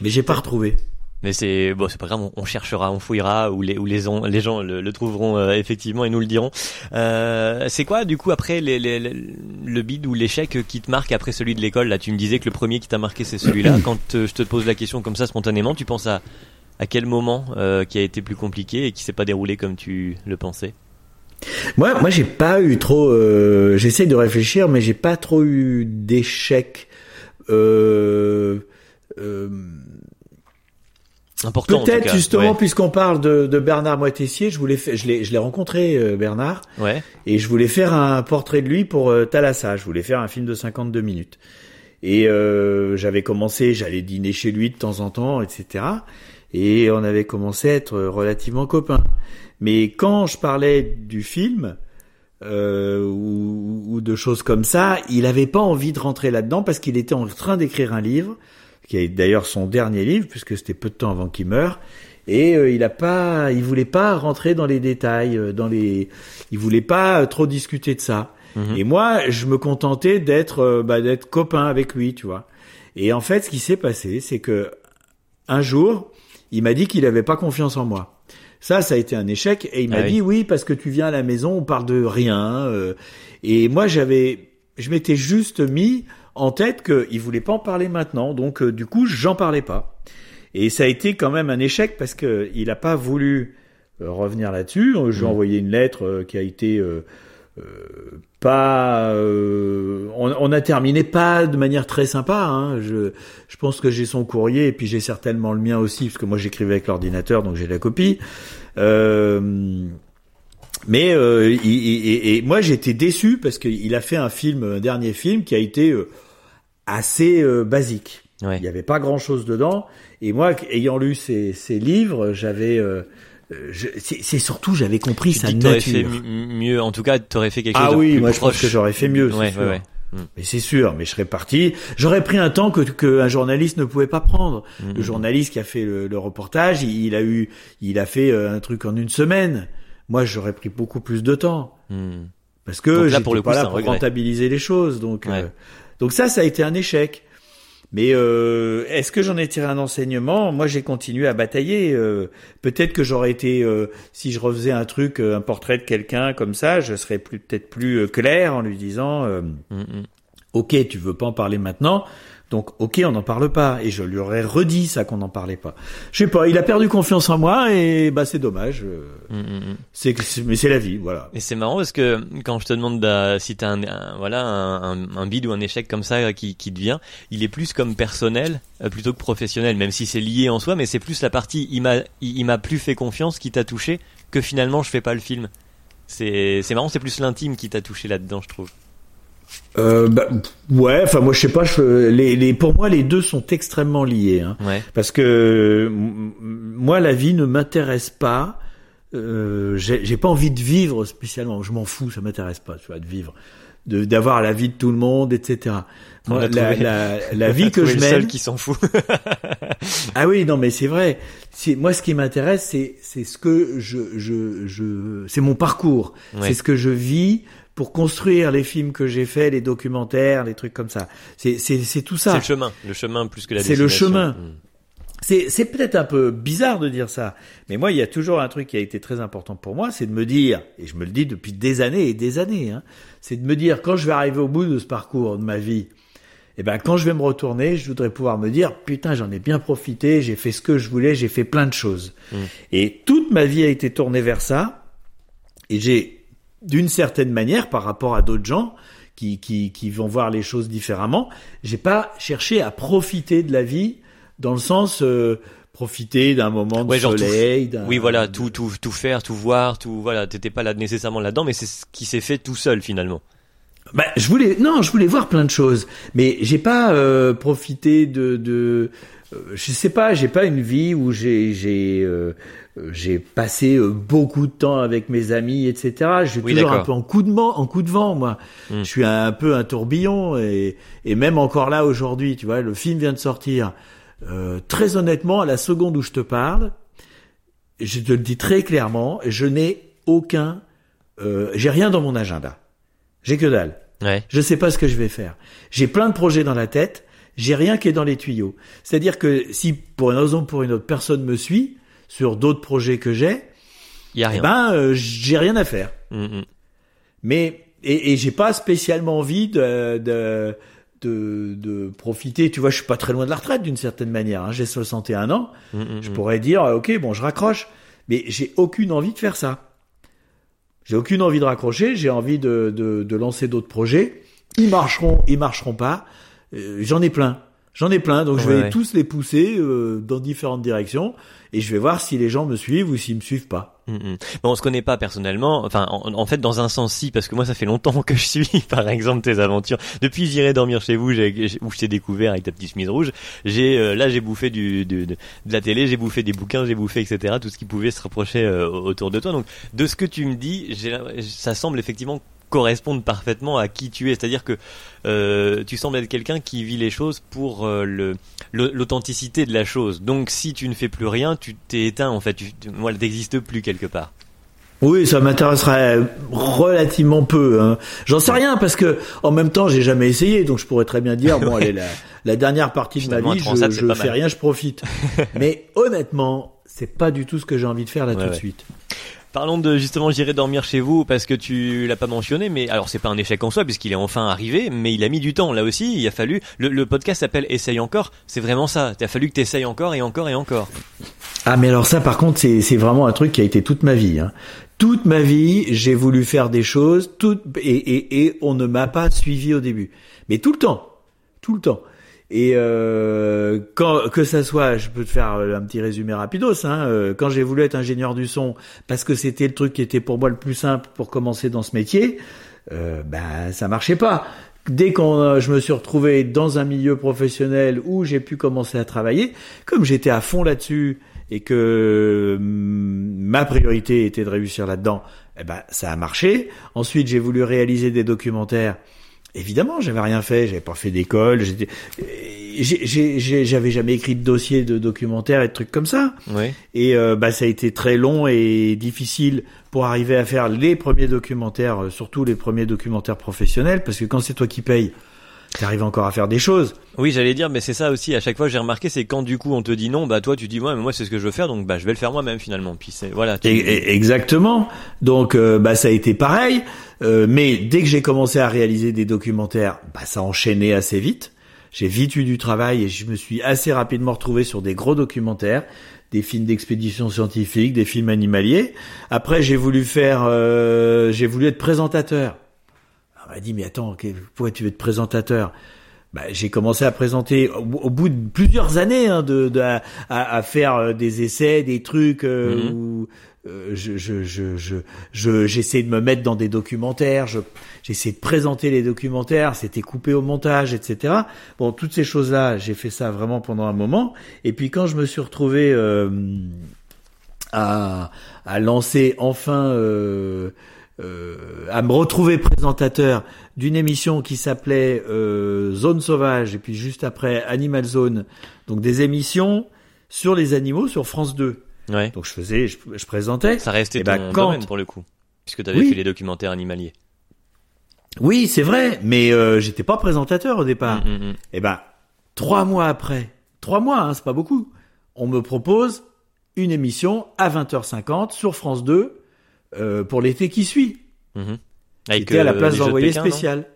Mais j'ai pas retrouvé. Mais c'est bon, c'est pas grave, on, cherchera, on fouillera, ou les ou les, on- les gens le, le trouveront euh, effectivement et nous le diront. Euh, c'est quoi du coup après les, les- les- le bid ou l'échec qui te marque après celui de l'école? Là, tu me disais que le premier qui t'a marqué c'est celui-là. Quand euh, je te pose la question comme ça spontanément, tu penses à à quel moment euh, qui a été plus compliqué et qui s'est pas déroulé comme tu le pensais? Moi, moi, j'ai pas eu trop. Euh, J'essaie de réfléchir, mais j'ai pas trop eu d'échecs. Euh, euh, Important. Peut-être justement, puisqu'on parle de, de Bernard Moitessier, je voulais, je l'ai, je l'ai rencontré euh, Bernard, Ouais. ouais. et je voulais faire un portrait de lui pour euh, Thalassa. Je voulais faire un film de 52 minutes. Et euh, j'avais commencé, j'allais dîner chez lui de temps en temps, etc. Et on avait commencé à être relativement copains. Mais quand je parlais du film euh, ou, ou de choses comme ça, il avait pas envie de rentrer là-dedans parce qu'il était en train d'écrire un livre, qui est d'ailleurs son dernier livre puisque c'était peu de temps avant qu'il meure. Et euh, il a pas, il voulait pas rentrer dans les détails, euh, dans les, il voulait pas euh, trop discuter de ça. Mhm. Et moi, je me contentais d'être, bah, d'être copain avec lui, tu vois. Et en fait, ce qui s'est passé, c'est que un jour, il m'a dit qu'il avait pas confiance en moi. Ça, ça a été un échec. Et il m'a Ah dit oui parce que tu viens à la maison, on parle de rien. euh, et moi, j'avais, je m'étais juste mis en tête qu'il voulait pas en parler maintenant. Donc, euh, du coup, j'en parlais pas. Et ça a été quand même un échec parce que il a pas voulu euh, revenir là-dessus. Euh, Je lui ai Mhm. envoyé une lettre qui a été euh, pas. euh, on, on a terminé pas de manière très sympa. Hein. Je, je pense que j'ai son courrier et puis j'ai certainement le mien aussi parce que moi j'écrivais avec l'ordinateur donc j'ai la copie. Euh, mais euh, il- il- et, et moi j'étais déçu parce qu'il a fait un film, un dernier film qui a été euh, assez euh, basique. Ouais. Il n'y avait pas grand chose dedans. Et moi, ayant lu ces, ces livres, j'avais, euh, c'est c'est surtout j'avais compris Tu sa que t'aurais fait nature. mi- mieux. En tout cas, t'aurais fait quelque chose Ah de oui, plus moi je pense que j'aurais fait mieux. Ouais, sûr. ouais, ouais. Mais c'est sûr, mais je serais parti. J'aurais pris un temps que qu'un journaliste ne pouvait pas prendre. Mhm. Le journaliste qui a fait le, le reportage, il, il a eu, il a fait euh, un truc en une semaine. Moi, j'aurais pris beaucoup plus de temps Hmm. parce que j'étais coup, pas c'est là pour regret. rentabiliser les choses. Donc, Ouais. euh, donc ça, ça a été un échec. Mais euh, est-ce que j'en ai tiré un enseignement? Moi, j'ai continué à batailler. euh, Peut-être que j'aurais été, euh, si je refaisais un truc, un portrait de quelqu'un comme ça, je serais plus peut-être plus clair en lui disant. euh, Hmm, hmm. Ok, tu veux pas en parler maintenant, donc ok, on n'en parle pas. Et je lui aurais redit ça qu'on n'en parlait pas. Je sais pas, il a perdu confiance en moi et bah c'est dommage. euh, Hmm, hmm, hmm. C'est mais c'est la vie, voilà. Et c'est marrant parce que quand je te demande de- si t'as un, un- voilà un, un, un bid ou un échec comme ça qui, qui te vient, il est plus comme personnel euh, plutôt que professionnel, même si c'est lié en soi, mais c'est plus la partie il m'a il, il m'a plus fait confiance qui t'a touché que finalement je fais pas le film. C'est c'est marrant, c'est plus l'intime qui t'a touché là-dedans, je trouve. Euh, bah, ouais, enfin moi je sais pas, je, les, les, pour moi les deux sont extrêmement liés, hein, Ouais. parce que moi la vie ne m'intéresse pas euh, j'ai pas envie de vivre spécialement. Je m'en fous, ça m'intéresse pas, tu vois, de vivre, d'avoir la vie de tout le monde, etc. Moi, la, la, la, vie que je mène. seul qui s'en fout. ah oui, non, mais c'est vrai. Moi, ce qui m'intéresse, c'est c'est ce que je je je, c'est mon parcours. C'est ce que je vis pour construire les films que j'ai faits, les documentaires, les trucs comme ça. C'est tout ça. C'est le chemin, le chemin plus que la. C'est le chemin. Hmm. C'est, c'est peut-être un peu bizarre de dire ça, mais moi, il y a toujours un truc qui a été très important pour moi, c'est de me dire, et je me le dis depuis des années et des années, hein, c'est de me dire, quand je vais arriver au bout de ce parcours de ma vie, eh ben, quand je vais me retourner, je voudrais pouvoir me dire, putain, j'en ai bien profité, j'ai fait ce que je voulais, j'ai fait plein de choses. Mmh. Et toute ma vie a été tournée vers ça, et j'ai, d'une certaine manière, par rapport à d'autres gens, qui, qui, qui vont voir les choses différemment, j'ai pas cherché à profiter de la vie dans le sens euh, profiter d'un moment de soleil. oui, voilà, tout, tout, tout faire, tout voir, tout, voilà, t'étais pas là nécessairement là-dedans, mais c'est ce qui s'est fait tout seul finalement. Bah, je voulais, non, je voulais voir plein de choses, mais j'ai pas euh, profité de, de, je sais pas, j'ai pas une vie où j'ai, j'ai, j'ai passé beaucoup de temps avec mes amis, etc. Je suis toujours un peu en coup de vent, en coup de vent, moi. Hmm. Je suis un, un peu un tourbillon et, et même encore là aujourd'hui, tu vois, le film vient de sortir. Euh, très honnêtement, à la seconde où je te parle, je te le dis très clairement, je n'ai aucun, euh, j'ai rien dans mon agenda. J'ai que dalle. Ouais. Je sais pas ce que je vais faire. J'ai plein de projets dans la tête, j'ai rien qui est dans les tuyaux. C'est-à-dire que si pour une raison ou pour une autre personne me suit sur d'autres projets que j'ai, y a rien. Eh ben euh, j'ai rien à faire. Mm, mm. Mais et, et j'ai pas spécialement envie de, de de, de, profiter. Tu vois, je suis pas très loin de la retraite d'une certaine manière. Hein. J'ai 61 ans. Mmh, mmh, je pourrais dire, ok, bon, je raccroche, mais j'ai aucune envie de faire ça. J'ai aucune envie de raccrocher. J'ai envie de, de, de lancer d'autres projets. Ils marcheront, ils marcheront pas. Euh, J'en ai plein. J'en ai plein, donc je vais tous les pousser euh, dans différentes directions et je vais voir si les gens me suivent ou s'ils me suivent pas. Mm Bon, on se connaît pas personnellement. Enfin, en, fait, dans un sens, si, parce que moi, ça fait longtemps que je suis, par exemple, tes aventures. Depuis, j'irai dormir chez vous, où je t'ai découvert avec ta petite chemise rouge. J'ai euh, là, j'ai bouffé du, de, de, la télé, j'ai bouffé des bouquins, j'ai bouffé, etc. Tout ce qui pouvait se rapprocher euh, autour de toi. Donc, de ce que tu me dis, ça semble effectivement correspondent parfaitement à qui tu es. C'est-à-dire que euh, tu sembles être quelqu'un qui vit les choses pour euh, le l'authenticité de la chose. Donc si tu ne fais plus rien, tu t'es éteint en fait. Tu, moi, elle n'existe plus quelque part. Oui, ça m'intéresserait relativement peu. Hein. J'en sais rien parce que en même temps, j'ai jamais essayé, donc je pourrais très bien dire bon, allez, la, la dernière partie de ma vie, je, je fais rien, je profite. Mais honnêtement, c'est pas du tout ce que j'ai envie de faire là tout de suite. Parlons de justement j'irai dormir chez vous parce que tu l'as pas mentionné, mais alors c'est pas un échec en soi puisqu'il est enfin arrivé, mais il a mis du temps là aussi. Il a fallu. Le, podcast s'appelle Essaye encore. C'est vraiment ça. Il fallu que tu encore et encore et encore. Ah mais alors ça par contre c'est vraiment un truc qui a été toute ma vie. Hein. Toute ma vie j'ai voulu faire des choses, tout, et, et, et on ne m'a pas suivi au début, mais tout le temps, tout le temps. Et euh, quand que ça soit, je peux te faire un petit résumé rapidos. Hein, euh, quand j'ai voulu être ingénieur du son, parce que c'était le truc qui était pour moi le plus simple pour commencer dans ce métier, euh, ben ça marchait pas. Dès qu'on, euh, je me suis retrouvé dans un milieu professionnel où j'ai pu commencer à travailler, comme j'étais à fond là-dessus et que mm, ma priorité était de réussir là-dedans, eh ben ça a marché. Ensuite, j'ai voulu réaliser des documentaires Évidemment, j'avais rien fait, j'avais pas fait d'école, j'étais, j'avais jamais écrit de dossier de documentaire et de trucs comme ça. Et euh, bah ça a été très long et difficile pour arriver à faire les premiers documentaires, euh, surtout les premiers documentaires professionnels, parce que quand c'est toi qui payes, T'arrives encore à faire des choses. Oui, j'allais dire, mais c'est ça aussi. À chaque fois, j'ai remarqué, c'est quand du coup on te dit non, bah toi tu dis ouais, mais moi c'est ce que je veux faire, donc bah je vais le faire moi-même finalement. Puis c'est voilà. exactement. Donc euh, bah ça a été pareil. Euh, mais dès que j'ai commencé à réaliser des documentaires, bah ça enchaînait assez vite. J'ai vite eu du travail et je me suis assez rapidement retrouvé sur des gros documentaires, des films d'expédition scientifique, des films animaliers. Après, j'ai voulu faire, euh, j'ai voulu être présentateur. On m'a dit, mais attends, pourquoi tu veux être présentateur? Bah, j'ai commencé à présenter au, bout de plusieurs années hein, de, de à, à, faire euh, des essais, des trucs euh, mhm. où euh, je je je je j'essaie de me mettre dans des documentaires, je j'essaie de présenter les documentaires, c'était coupé au montage, etc. Bon, toutes ces choses-là, j'ai fait ça vraiment pendant un moment. Et puis quand je me suis retrouvé à, à lancer enfin, euh, à me retrouver présentateur d'une émission qui s'appelait euh, Zone Sauvage et puis juste après Animal Zone, donc des émissions sur les animaux sur France 2. Ouais. Donc je faisais, je, je présentais. Ça restait Eh ton ben, quand- domaine pour le coup. Puisque tu avais Oui. fait les documentaires animaliers. Oui, c'est vrai, mais euh, j'étais pas présentateur au départ. Mm, mm, mm. Eh ben, trois mois après, trois mois, hein, c'est pas beaucoup, on me propose une émission à 20h50 sur France 2 euh, pour l'été qui suit. Mhm. Avec, C'était à la euh, place Jeux de non spécial.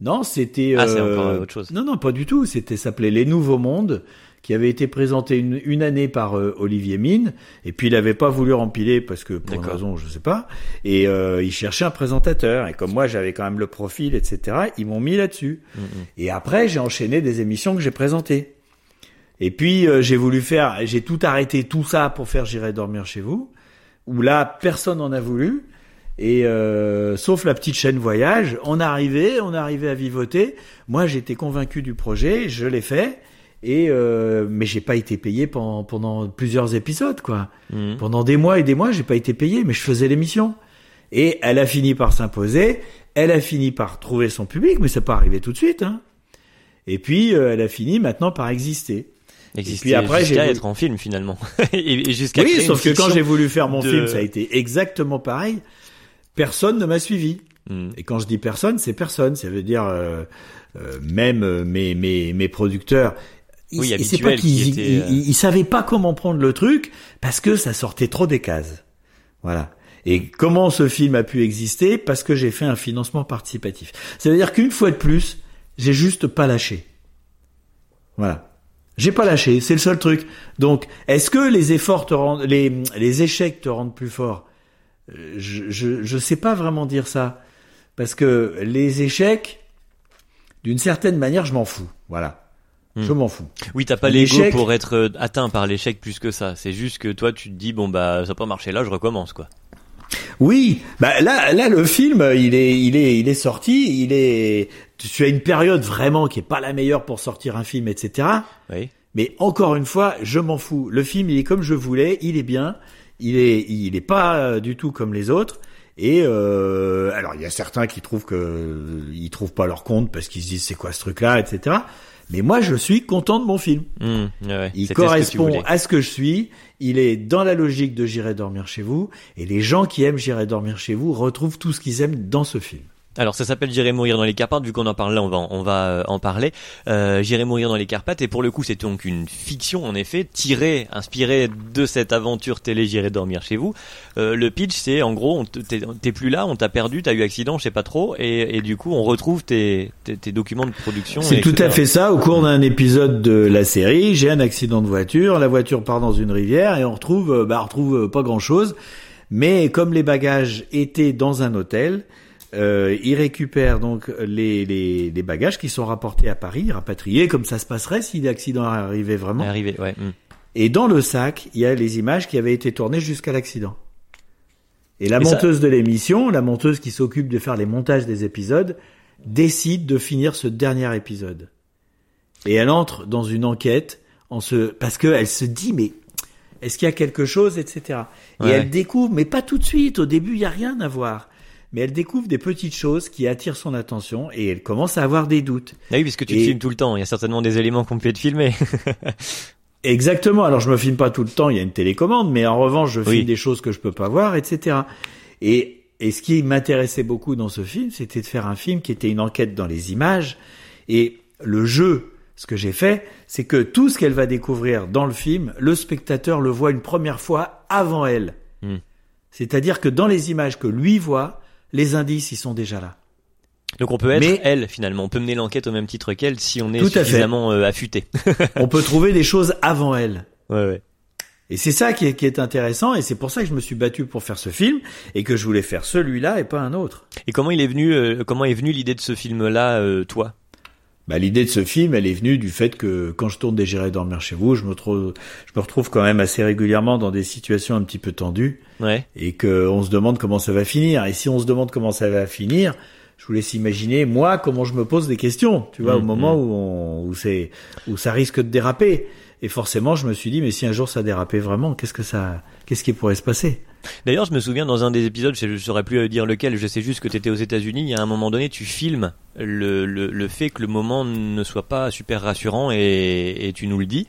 Non, c'était. Ah, c'est encore, euh, autre chose. Non, non, pas du tout. C'était s'appelait Les Nouveaux Mondes, qui avait été présenté une, une année par euh, Olivier Mine, et puis il avait pas voulu rempiler parce que pour une raison, je sais pas, et euh, il cherchait un présentateur. Et comme moi, j'avais quand même le profil, etc. Ils m'ont mis là-dessus. Mm. Et après, j'ai enchaîné des émissions que j'ai présentées. Et puis euh, j'ai voulu faire, j'ai tout arrêté, tout ça pour faire J'irai dormir chez vous, où là personne n'en a voulu. Et euh, sauf la petite chaîne voyage, on arrivait, on arrivait à vivoter. Moi, j'étais convaincu du projet, je l'ai fait. Et euh, mais j'ai pas été payé pendant, pendant plusieurs épisodes, quoi. Mhm. Pendant des mois et des mois, j'ai pas été payé, mais je faisais l'émission. Et elle a fini par s'imposer. Elle a fini par trouver son public, mais c'est pas arrivé tout de suite. Hein. Et puis, euh, elle a fini maintenant par exister. Exister puis après, j'ai voulu- être en film finalement. et, et jusqu'à Oui, sauf que quand j'ai voulu faire mon de- film, ça a été exactement pareil. Personne ne m'a suivi. Mhm. Et quand je dis personne, c'est personne. Ça veut dire euh, euh, même euh, mes, mes, mes producteurs. Ils, Oui, et c'est pas habituels qui qu'ils étaient, ils, euh, ils- ils savaient pas comment prendre le truc parce que ça sortait trop des cases. Voilà. Et comment ce film a pu exister? Parce que j'ai fait un financement participatif. Ça veut dire qu'une fois de plus, j'ai juste pas lâché. Voilà. J'ai pas lâché, c'est le seul truc. Donc, est-ce que les efforts te rendent, les, les échecs te rendent plus fort? Euh, je, je, je sais pas vraiment dire ça. Parce que les échecs, d'une certaine manière, je m'en fous. Voilà. Je Hmm. m'en fous. Oui, t'as pas l'ego pour être euh, atteint par l'échec plus que ça. C'est juste que toi, tu te dis bon bah ça a pas marché là, je recommence quoi. Oui, bah là, là, le film, il est, il est, il est sorti. Il est, tu as une période vraiment qui est pas la meilleure pour sortir un film, etc. Oui. Mais encore une fois, je m'en fous. Le film, il est comme je voulais, il est bien, il est, il est pas euh, du tout comme les autres. Et euh, alors, il y a certains qui trouvent que euh, ils trouvent pas leur compte parce qu'ils se disent c'est quoi ce truc-là, etc. Mais moi, je suis content de mon film. Ouais, ouais. Il ce correspond à ce que je suis. Il est dans la logique de J'irai dormir chez vous. Et les gens qui aiment J'irai dormir chez vous retrouvent tout ce qu'ils aiment dans ce film. Alors ça s'appelle J'irai mourir dans les Carpates, vu qu'on en parle là, on va en- on va euh, en parler. Euh, J'irai mourir dans les Carpates, et pour le coup c'est donc une fiction en effet, tirée, inspirée de cette aventure télé J'irai dormir chez vous. Euh, le pitch c'est en gros, t'es plus là, on t'a perdu, t'as eu accident, je sais pas trop, et, et du coup on retrouve tes, tes, tes documents de production. C'est tout à fait ça. Au cours d'un épisode de la série, j'ai un accident de voiture. La voiture part dans une rivière et on retrouve, euh, bah, on retrouve euh, pas grand chose. Mais comme les bagages étaient dans un hôtel, euh, ils récupèrent donc les, les, les bagages qui sont rapportés à Paris, rapatriés, comme ça se passerait si l'accident arrivait vraiment. Arrivé, ouais. mhm. Et dans le sac, il y a les images qui avaient été tournées jusqu'à l'accident. Et la Mais ça- monteuse de l'émission, la monteuse qui s'occupe de faire les montages des épisodes, décide de finir ce dernier épisode. Et elle entre dans une enquête en se, parce qu'elle se dit, mais est-ce qu'il y a quelque chose, etc. Et Ouais. elle découvre, mais pas tout de suite, au début, il y a rien à voir. Mais elle découvre des petites choses qui attirent son attention et elle commence à avoir des doutes. Ah oui, parce que tu te filmes tout le temps, il y a certainement des éléments qu'on peut te filmer. Exactement. Alors je me filme pas tout le temps, il y a une télécommande, mais en revanche je filme Oui. des choses que je peux pas voir, etc. Et, et ce qui m'intéressait beaucoup dans ce film, c'était de faire un film qui était une enquête dans les images. Et le jeu, ce que j'ai fait, c'est que tout ce qu'elle va découvrir dans le film, le spectateur le voit une première fois avant elle. Hmm. C'est-à-dire que dans les images que lui voit, les indices, ils sont déjà là. Donc on peut être Mais- elle finalement, on peut mener l'enquête au même titre qu'elle si on est Tout à fait. suffisamment euh, affûté. On peut trouver des choses avant elle. ouais, ouais. Et c'est ça qui est, qui est intéressant, et c'est pour ça que je me suis battu pour faire ce film, et que je voulais faire celui-là et pas un autre. Et comment il est venu, euh, comment est venue l'idée de ce film-là, euh, toi? Bah, l'idée de ce film, elle est venue du fait que quand je tourne des J'irai dormir chez vous, je me trouve, je me retrouve quand même assez régulièrement dans des situations un petit peu tendues, Ouais. et que on se demande comment ça va finir. Et si on se demande comment ça va finir, je vous laisse imaginer moi comment je me pose des questions, tu vois, au Mm, moment mm. où on, où c'est où ça risque de déraper. Et forcément, je me suis dit mais si un jour ça dérapait vraiment, qu'est-ce que ça qu'est-ce qui pourrait se passer? D'ailleurs, je me souviens dans un des épisodes, je ne saurais plus dire lequel, je sais juste que tu étais aux États-Unis, il y a un moment donné, tu filmes le, le, le fait que le moment ne soit pas super rassurant et, et tu nous le dis.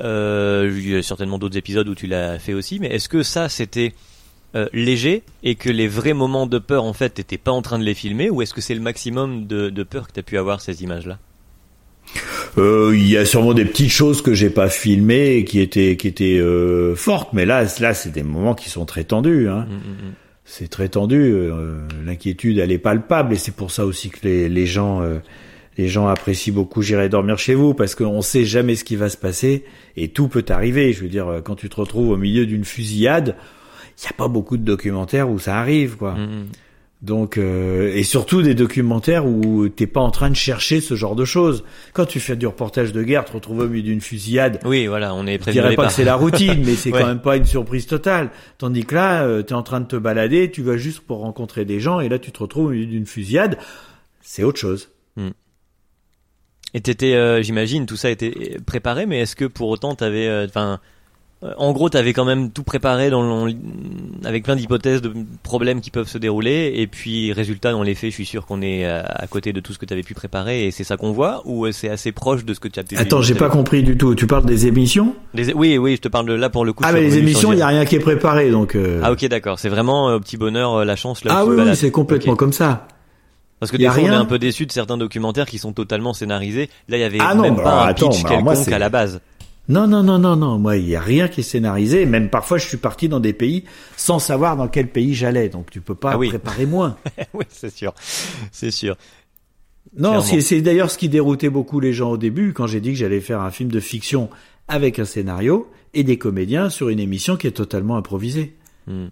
Euh, il y a certainement d'autres épisodes où tu l'as fait aussi, mais est-ce que ça c'était euh, léger et que les vrais moments de peur en fait t'étais pas en train de les filmer ou est-ce que c'est le maximum de, de peur que tu as pu avoir ces images-là? Euh, Il y a sûrement des petites choses que j'ai pas filmées et qui étaient qui étaient euh, fortes, mais là là c'est des moments qui sont très tendus. Hein. Mm, mm, mm. c'est très tendu. euh, L'inquiétude, elle est palpable, et c'est pour ça aussi que les, les gens, les gens apprécient beaucoup. J'irai dormir chez vous parce qu'on sait jamais ce qui va se passer et tout peut arriver. Je veux dire, quand tu te retrouves au milieu d'une fusillade, il y a pas beaucoup de documentaires où ça arrive, quoi. Mm, mm. Donc, euh, et surtout des documentaires où t'es pas en train de chercher ce genre de choses. Quand tu fais du reportage de guerre, te retrouver au milieu d'une fusillade, Oui, voilà, on est je prévenu. au dirais pas que c'est la routine, mais c'est Ouais. quand même pas une surprise totale. Tandis que là, euh, t'es en train de te balader, tu vas juste pour rencontrer des gens, et là tu te retrouves au milieu d'une fusillade. C'est autre chose. Et t'étais, euh, j'imagine, tout ça était préparé, mais est-ce que pour autant t'avais, euh, enfin, euh, en gros, t'avais quand même tout préparé dans avec plein d'hypothèses de problèmes qui peuvent se dérouler, et puis résultat dans les faits, je suis sûr qu'on est euh, à côté de tout ce que t'avais pu préparer, et c'est ça qu'on voit, ou euh, c'est assez proche de ce que tu as pu. Attends, j'ai pas compris du tout. Tu parles des émissions? Oui, oui, je te parle de là pour le coup. Ah, mais les émissions, il y a rien qui est préparé, donc. euh, Ah ok, d'accord. C'est vraiment euh, au petit bonheur, euh, la chance. Là, ah oui, oui, c'est complètement comme ça. Parce que des fois, on est un peu déçu de certains documentaires qui sont totalement scénarisés. Là, il y avait Ah non, même bah, pas un attends, pitch bah, moi, quelconque à la base. Non, non, non, non, non. Moi, il y a rien qui est scénarisé. Même parfois, je suis parti dans des pays sans savoir dans quel pays j'allais. Donc, tu peux pas Ah oui. préparer moins. oui, c'est sûr, c'est sûr. Non, c'est d'ailleurs ce qui déroutait beaucoup les gens au début quand j'ai dit que j'allais faire un film de fiction avec un scénario et des comédiens sur une émission qui est totalement improvisée. Hmm.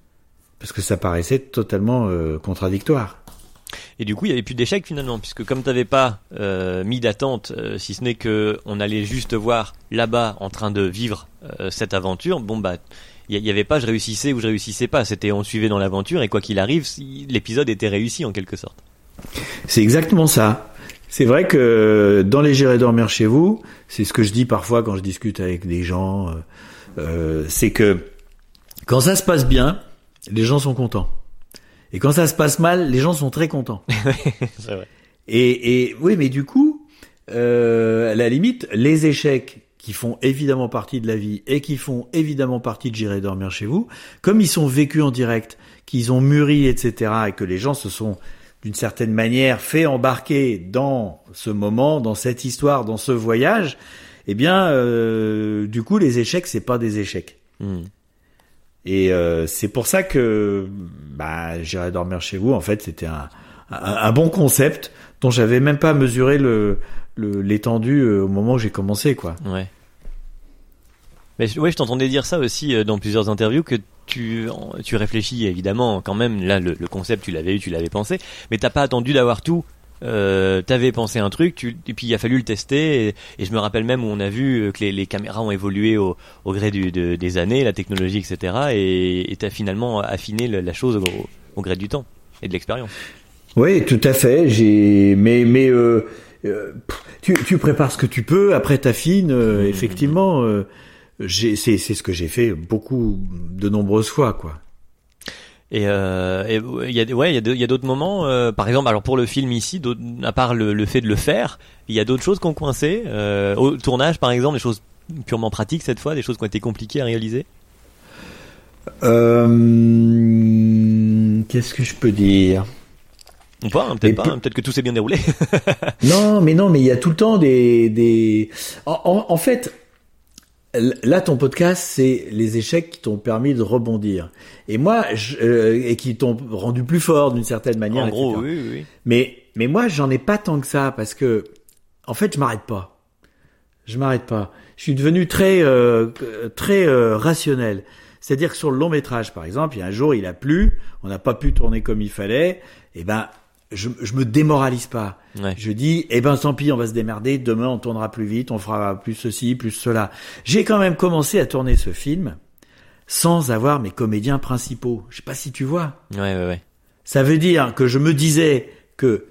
Parce que ça paraissait totalement euh, contradictoire. Et du coup, il y avait plus d'échecs finalement, puisque comme t'avais pas euh, mis d'attente, euh, si ce n'est que on allait juste voir là-bas en train de vivre euh, cette aventure, bon bah, il y, y avait pas je réussissais ou je réussissais pas. C'était on suivait dans l'aventure et quoi qu'il arrive, l'épisode était réussi en quelque sorte. C'est exactement ça. C'est vrai que dans les J'irai dormir chez vous, c'est ce que je dis parfois quand je discute avec des gens, c'est que quand ça se passe bien, les gens sont contents. Et quand ça se passe mal, les gens sont très contents. c'est vrai. Et, et oui, mais du coup, euh, à la limite, les échecs qui font évidemment partie de la vie et qui font évidemment partie de J'irai dormir chez vous, comme ils sont vécus en direct, qu'ils ont mûri, etc., et que les gens se sont d'une certaine manière fait embarquer dans ce moment, dans cette histoire, dans ce voyage, eh bien, euh, du coup, les échecs, c'est pas des échecs. Hmm. Et euh, c'est pour ça que bah, j'irai dormir chez vous. En fait, c'était un, un, bon concept dont j'avais même pas mesuré le l'étendue euh, au moment où j'ai commencé, quoi. Ouais. Mais ouais, je t'entendais dire ça aussi euh, dans plusieurs interviews que tu tu réfléchis évidemment quand même là le, le concept tu l'avais eu, tu l'avais pensé, mais t'as pas attendu d'avoir tout. Euh, t'avais pensé un truc, tu, et puis il a fallu le tester. Et, et je me rappelle même où on a vu euh, que les, les caméras ont évolué au, au gré du, de- des années, la technologie, etc. Et et t'as finalement affiné la chose au, au gré du temps et de l'expérience. Oui, tout à fait. J'ai, mais mais euh, euh, tu, tu prépares ce que tu peux. Après, t'affines. Mmh. Effectivement, euh, j'ai, c'est c'est ce que j'ai fait beaucoup de nombreuses fois, quoi. Et euh, il y a ouais il y a d'autres moments euh, par exemple alors pour le film ici à part le, le fait de le faire il y a d'autres choses qui ont coincé euh, au tournage par exemple des choses purement pratiques cette fois des choses qui ont été compliquées à réaliser? Euh, Qu'est-ce que je peux dire? Ou pas hein, peut-être pas hein, peut-être que tout s'est bien déroulé Non, mais non, mais il y a tout le temps des des. En, en- en fait, là, ton podcast, c'est les échecs qui t'ont permis de rebondir. Et moi, je, euh, et qui t'ont rendu plus fort d'une certaine manière. en gros etc. oui oui, oui. Mais mais moi, j'en ai pas tant que ça parce que, en fait, je m'arrête pas. Je m'arrête pas. Je suis devenu très euh, très euh, rationnel. C'est-à-dire que sur le long métrage, par exemple, il y a un jour, il a plu, on n'a pas pu tourner comme il fallait. Et ben, je, je me démoralise pas. Ouais. Je dis, eh ben tant pis, on va se démerder. Demain, on tournera plus vite, on fera plus ceci, plus cela. J'ai quand même commencé à tourner ce film sans avoir mes comédiens principaux. Je sais pas si tu vois. ouais ouais ouais Ça veut dire que je me disais que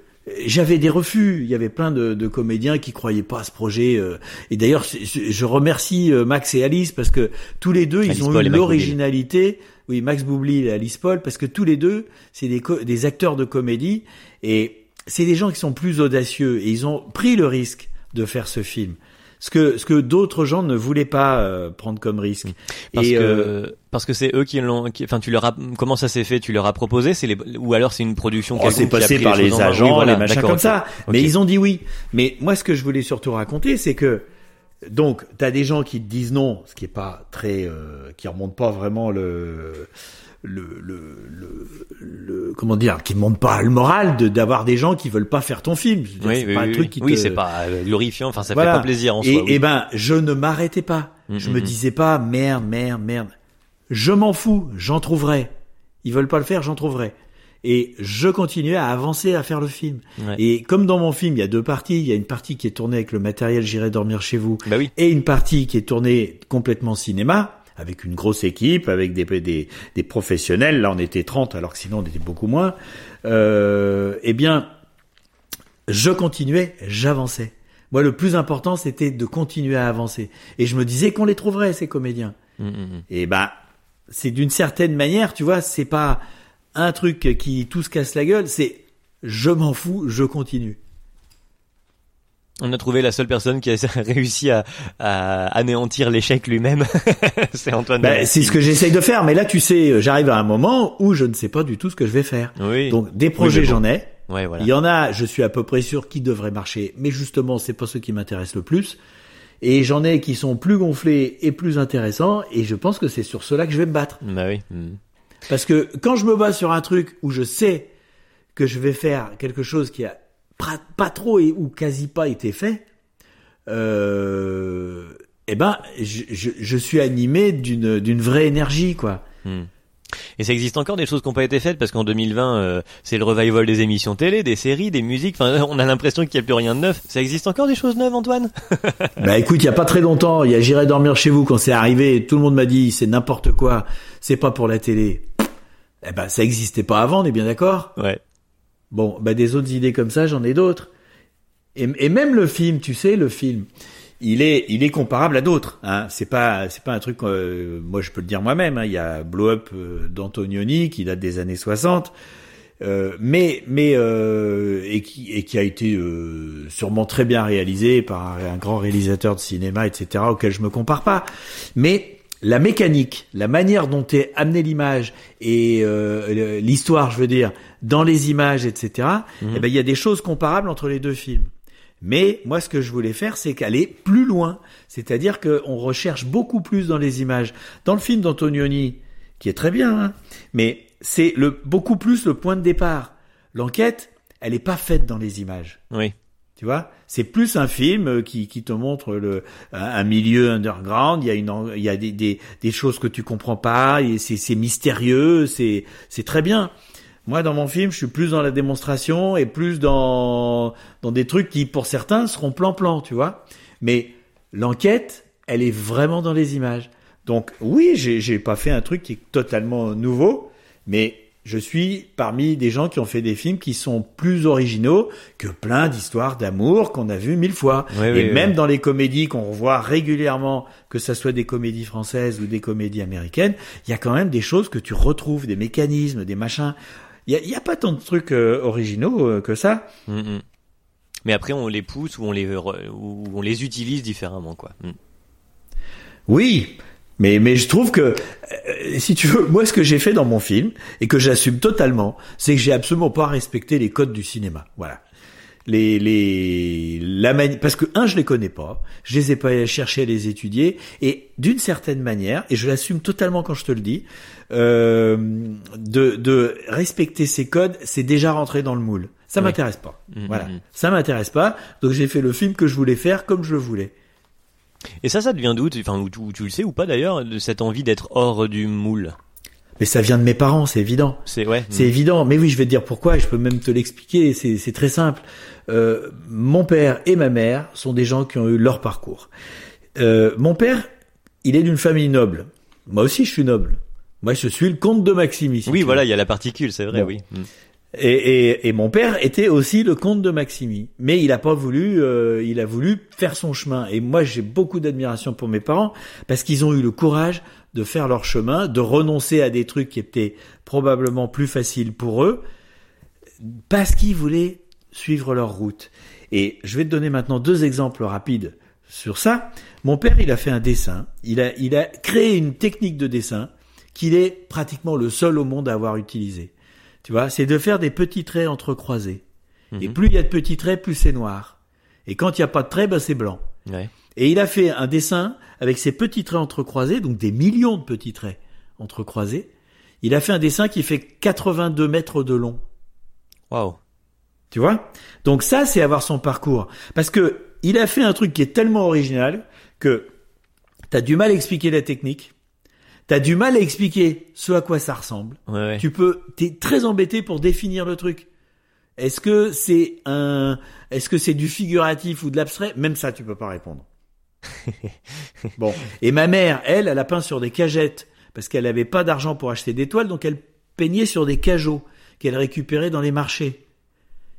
j'avais des refus. Il y avait plein de, de, comédiens qui croyaient pas à ce projet. euh, et d'ailleurs, je remercie euh, Max et Alice parce que tous les deux, Alice ils ont Paul eu l'originalité. Oui, Max Boublil et Alice Paul, parce que tous les deux, c'est des, acteurs de comédie et c'est des gens qui sont plus audacieux et ils ont pris le risque de faire ce film. Ce que ce que d'autres gens ne voulaient pas euh, prendre comme risque. Parce et que euh, parce que c'est eux qui l'ont. Enfin, tu leur as. Comment ça s'est fait Tu leur as proposé C'est les ou alors c'est une production. Oh, qui a pris par les agents, Oui, voilà, les machins comme ça. Mais ils ont dit oui. Mais moi, ce que je voulais surtout raconter, c'est que donc t'as des gens qui te disent non, ce qui est pas très, euh, qui remonte pas vraiment le le, le, le, le- comment dire, qui monte pas le moral de d'avoir des gens qui veulent pas faire ton film. Oui, c'est oui, pas un truc qui Oui, te- c'est pas euh, glorifiant. Enfin, ça Voilà. fait pas plaisir en et, soi. et ben, je ne m'arrêtais pas. Mm, je mm, me mm. disais pas merde, merde, merde. Je m'en fous, j'en trouverai. Ils veulent pas le faire, j'en trouverai. Et je continuais à avancer à faire le film. Ouais. Et comme dans mon film, il y a deux parties. Il y a une partie qui est tournée avec le matériel J'irai dormir chez vous, Bah oui. et une partie qui est tournée complètement cinéma, avec une grosse équipe, avec des, des, des professionnels. Là, on était 30, alors que sinon, on était beaucoup moins. Euh, eh bien, je continuais, j'avançais. Moi, le plus important, c'était de continuer à avancer. Et je me disais qu'on les trouverait, ces comédiens. Mm, mm, mm. Et ben, c'est d'une certaine manière, tu vois, c'est pas un truc qui tout se casse la gueule, c'est je m'en fous, je continue. On a trouvé la seule personne qui a réussi à, à anéantir l'échec lui-même. c'est Antoine. Ben, c'est ce que j'essaye de faire, mais là, tu sais, j'arrive à un moment où je ne sais pas du tout ce que je vais faire. Oui. Donc, des projets, bon. j'en ai. ouais, voilà. Il y en a, je suis à peu près sûr qui devraient marcher, mais justement, c'est pas ceux qui m'intéressent le plus. Et j'en ai qui sont plus gonflés et plus intéressants, et je pense que c'est sur cela que je vais me battre. Bah oui. Parce que quand je me bats sur un truc où je sais que je vais faire quelque chose qui a pas, pas trop et, ou quasi pas été fait, euh, eh ben, je, je, je suis animé d'une d'une vraie énergie, quoi. Mm. Et ça existe encore des choses qui n'ont pas été faites? Parce qu'en 2020, euh, c'est le revival des émissions télé, des séries, des musiques. Enfin, on a l'impression qu'il n'y a plus rien de neuf. Ça existe encore des choses neuves, Antoine? Bah écoute, il y a pas très longtemps, il y a J'irai dormir chez vous quand c'est arrivé, tout le monde m'a dit c'est n'importe quoi, c'est pas pour la télé. Eh ben, ça existait pas avant, on est bien d'accord? Ouais. Bon, bah des autres idées comme ça, j'en ai d'autres. Et, et même le film, tu sais, le film, il est, il est comparable à d'autres. Hein. C'est pas, c'est pas un truc. euh, moi, je peux le dire moi-même. Hein. Il y a Blow Up euh, d'Antonioni qui date des années 60, euh, mais, mais euh, et qui, et qui a été euh, sûrement très bien réalisé par un, un grand réalisateur de cinéma, etc. auquel je me compare pas. Mais la mécanique, la manière dont est amenée l'image et euh, l'histoire, je veux dire, dans les images, etc. Eh ben, il y a des choses comparables entre les deux films. Mais moi, ce que je voulais faire, c'est qu'aller plus loin. C'est-à-dire qu'on recherche beaucoup plus dans les images. Dans le film d'Antonioni, qui est très bien, hein, mais c'est le beaucoup plus le point de départ. L'enquête, elle est pas faite dans les images. Oui. Tu vois, c'est plus un film qui, qui te montre le, un, milieu underground. Il y a une, il y a des, des, des choses que tu comprends pas. et C'est, c'est mystérieux. C'est, c'est très bien. Moi, dans mon film, je suis plus dans la démonstration et plus dans, dans des trucs qui, pour certains, seront plan-plan, tu vois. Mais l'enquête, elle est vraiment dans les images. Donc, oui, j'ai, j'ai pas fait un truc qui est totalement nouveau, mais je suis parmi des gens qui ont fait des films qui sont plus originaux que plein d'histoires d'amour qu'on a vues mille fois. Oui, et oui, même oui. dans les comédies qu'on revoit régulièrement, que ça soit des comédies françaises ou des comédies américaines, il y a quand même des choses que tu retrouves, des mécanismes, des machins. Il y a, pas tant de trucs euh, originaux euh, que ça. Mm, mm. Mais après, on les pousse ou on les re- ou on les utilise différemment, quoi. Mm. Oui, mais mais je trouve que euh, si tu veux, moi ce que j'ai fait dans mon film et que j'assume totalement, c'est que j'ai absolument pas respecté les codes du cinéma. Voilà. Les les la mani- parce que un je les connais pas, je les ai pas cherchés à les étudier et d'une certaine manière et je l'assume totalement quand je te le dis, euh, de de respecter ces codes, c'est déjà rentré dans le moule. Ça m'intéresse pas. Mhm, Voilà, mhm. ça m'intéresse pas. Donc j'ai fait le film que je voulais faire comme je le voulais. Et ça, ça devient d'où Enfin, ou tu, le sais ou pas d'ailleurs, de cette envie d'être hors du moule? Mais ça vient de mes parents, c'est évident. C'est ouais. C'est évident, mais oui, je vais te dire pourquoi, et je peux même te l'expliquer, c'est très simple. Euh, mon père et ma mère sont des gens qui ont eu leur parcours. Euh, mon père, il est d'une famille noble. Moi aussi, je suis noble. Moi, je suis le comte de Maximis. si Oui, voilà, il y a la particule, c'est vrai, Bon. oui. Et, mon père était aussi le comte de Maximi, mais il a pas voulu, euh, il a voulu faire son chemin. Et moi, j'ai beaucoup d'admiration pour mes parents parce qu'ils ont eu le courage de faire leur chemin, de renoncer à des trucs qui étaient probablement plus faciles pour eux, parce qu'ils voulaient suivre leur route. Et je vais te donner maintenant deux exemples rapides sur ça. Mon père, il a fait un dessin, il a, il a créé une technique de dessin qu'il est pratiquement le seul au monde à avoir utilisé. Tu vois, c'est de faire des petits traits entrecroisés. Et mhm. plus il y a de petits traits, plus c'est noir. Et quand il n'y a pas de traits, ben c'est blanc. Et il a fait un dessin avec ces petits traits entrecroisés, donc des millions de petits traits entrecroisés. Il a fait un dessin qui fait 82 mètres de long. Waouh. Tu vois? Donc ça, c'est avoir son parcours. Parce que il a fait un truc qui est tellement original que t'as du mal à expliquer la technique. T'as du mal à expliquer ce à quoi ça ressemble. Tu peux, t'es très embêté pour définir le truc. Est-ce que c'est un, est-ce que c'est du figuratif ou de l'abstrait? Même ça, tu peux pas répondre. bon. Et ma mère, elle, elle a peint sur des cagettes parce qu'elle avait pas d'argent pour acheter des toiles, donc elle peignait sur des cajots qu'elle récupérait dans les marchés.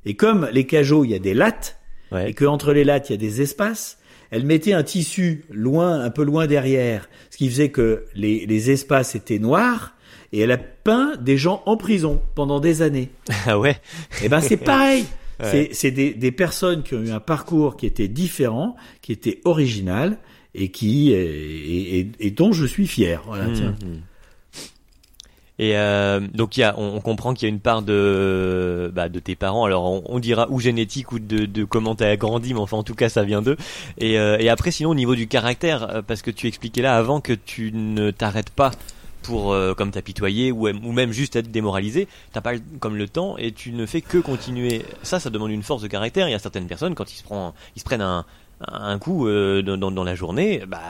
Et comme les cajots, il y a des lattes, et que entre les lattes, il y a des espaces, elle mettait un tissu loin, un peu loin derrière, ce qui faisait que les, les espaces étaient noirs, et elle a peint des gens en prison pendant des années. Ah ouais. Et eh ben c'est pareil. C'est des, des, personnes qui ont eu un parcours qui était différent, qui était original et qui et, et, dont je suis fier. Voilà, tiens. Mmh, mmh. Et euh, donc il y a, on, comprend qu'il y a une part de, bah, de tes parents. Alors on, on, dira ou génétique ou de, de comment t'as grandi, mais enfin en tout cas ça vient d'eux. Et, euh, et après sinon au niveau du caractère, euh, parce que tu expliquais là avant que tu ne t'arrêtes pas pour euh, comme t'apitoyer ou, ou même juste être démoralisé, t'as pas comme le temps et tu ne fais que continuer. Ça, ça demande une force de caractère. Il y a certaines personnes quand ils se prennent, ils se prennent un, un coup euh, dans, dans, la journée, bah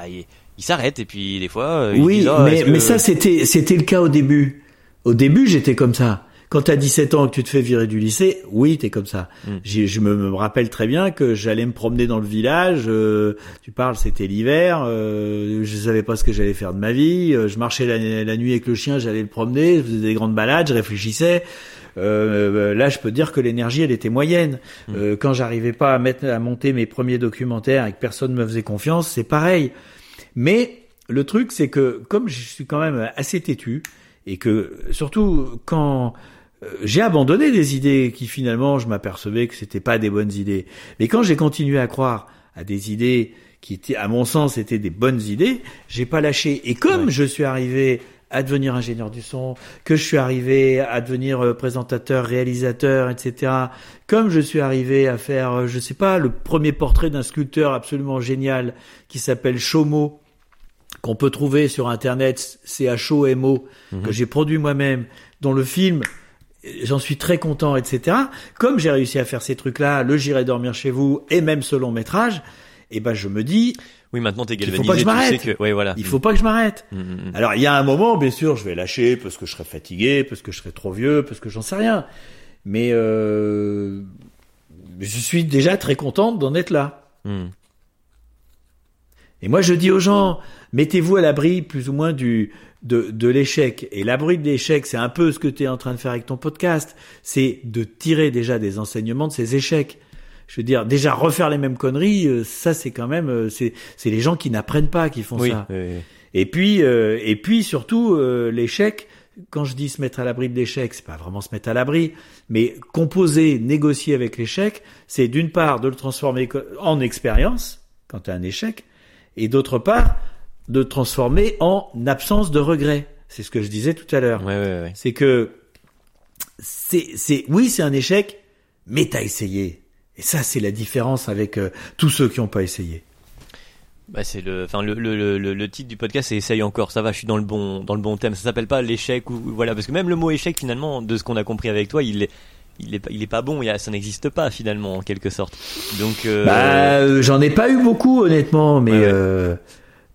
il s'arrête et puis des fois euh, oui disent, oh, mais, mais ça c'était c'était le cas au début au début j'étais comme ça quand t'as 17 ans et que tu te fais virer du lycée oui t'es comme ça mm. je me, me, rappelle très bien que j'allais me promener dans le village euh, tu parles c'était l'hiver euh, je savais pas ce que j'allais faire de ma vie euh, je marchais la, la nuit avec le chien j'allais le promener je faisais des grandes balades je réfléchissais euh, là, je peux dire que l'énergie, elle était moyenne. Mm. quand j'arrivais pas à mettre, à monter mes premiers documentaires et que personne me faisait confiance, c'est pareil. Mais le truc, c'est que comme je suis quand même assez têtu, et que surtout quand euh, j'ai abandonné des idées qui finalement je m'apercevais que c'était pas des bonnes idées. Mais quand j'ai continué à croire à des idées qui étaient, à mon sens, étaient des bonnes idées, j'ai pas lâché. Et comme je suis arrivé à devenir ingénieur du son, que je suis arrivé à devenir euh, présentateur, réalisateur, etc. Comme je suis arrivé à faire, euh, je sais pas, le premier portrait d'un sculpteur absolument génial qui s'appelle Chomo, qu'on peut trouver sur internet, C-H-O-M-O, mhm. que j'ai produit moi-même, dont le film, j'en suis très content, etc. Comme j'ai réussi à faire ces trucs-là, le J'irai dormir chez vous, et même ce long métrage, eh ben je me dis, oui, maintenant t'es galvanisé. Il faut pas que je m'arrête. Que... Ouais, voilà. Il faut pas que je m'arrête. Mm, mm, mm. Alors il y a un moment, bien sûr, je vais lâcher parce que je serai fatigué, parce que je serai trop vieux, parce que j'en sais rien. Mais euh... je suis déjà très contente d'en être là. Et moi, je dis aux gens, mettez-vous à l'abri plus ou moins du de, de l'échec. Et l'abri de l'échec, c'est un peu ce que tu es en train de faire avec ton podcast, c'est de tirer déjà des enseignements de ces échecs. Je veux dire, déjà refaire les mêmes conneries, euh, ça c'est quand même, euh, c'est c'est les gens qui n'apprennent pas qui font ça. Et puis euh, et puis surtout l'échec. Quand je dis se mettre à l'abri de l'échec, c'est pas vraiment se mettre à l'abri, mais composer, négocier avec l'échec, c'est d'une part de le transformer en expérience quand tu as un échec, et d'autre part de transformer en absence de regret. C'est ce que je disais tout à l'heure. Ouais, ouais, ouais. C'est que c'est c'est oui c'est un échec, mais t'as essayé. Et ça c'est la différence avec euh, tous ceux qui n'ont pas essayé. Bah c'est le, enfin le, le, le, le, titre du podcast c'est essaye encore. Ça va, je suis dans le bon dans le bon thème. Ça s'appelle pas l'échec ou voilà parce que même le mot échec finalement de ce qu'on a compris avec toi, il est il est, il est pas bon, il ça n'existe pas finalement en quelque sorte. Donc euh... bah, euh, j'en ai pas eu beaucoup honnêtement, mais euh,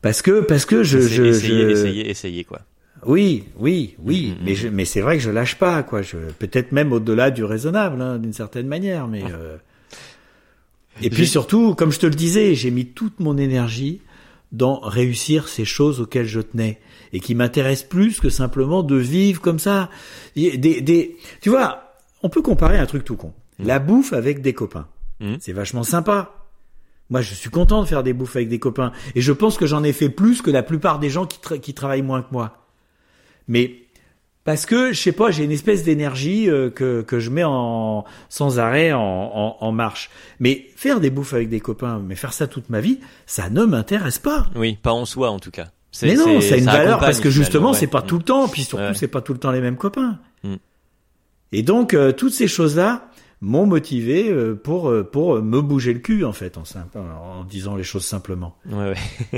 parce que parce que je je essayer, essayer, essayer quoi. Oui, oui, oui, mm, mm, mais mm. je, mais c'est vrai que je lâche pas quoi. Je peut-être même au-delà du raisonnable hein, d'une certaine manière, mais euh... et puis surtout, comme je te le disais, j'ai mis toute mon énergie dans réussir ces choses auxquelles je tenais et qui m'intéressent plus que simplement de vivre comme ça. Des, des, tu vois, on peut comparer un truc tout con. Mm. La bouffe avec des copains. Mm. C'est vachement sympa. Moi, je suis content de faire des bouffes avec des copains. Et je pense que j'en ai fait plus que la plupart des gens qui, tra- qui travaillent moins que moi. Mais parce que, je sais pas, j'ai une espèce d'énergie euh, que, que je mets en, sans arrêt en, en, en marche. Mais faire des bouffes avec des copains, mais faire ça toute ma vie, ça ne m'intéresse pas. Oui, pas en soi en tout cas. Mais non, ça a une valeur parce que justement, finalement, c'est ouais. pas tout le temps, puis surtout, Ouais. c'est pas tout le temps les mêmes copains. Mm. Et donc, euh, toutes ces choses-là m'ont motivé euh, pour euh, pour me bouger le cul en fait, en, simple- en disant les choses simplement. Ouais,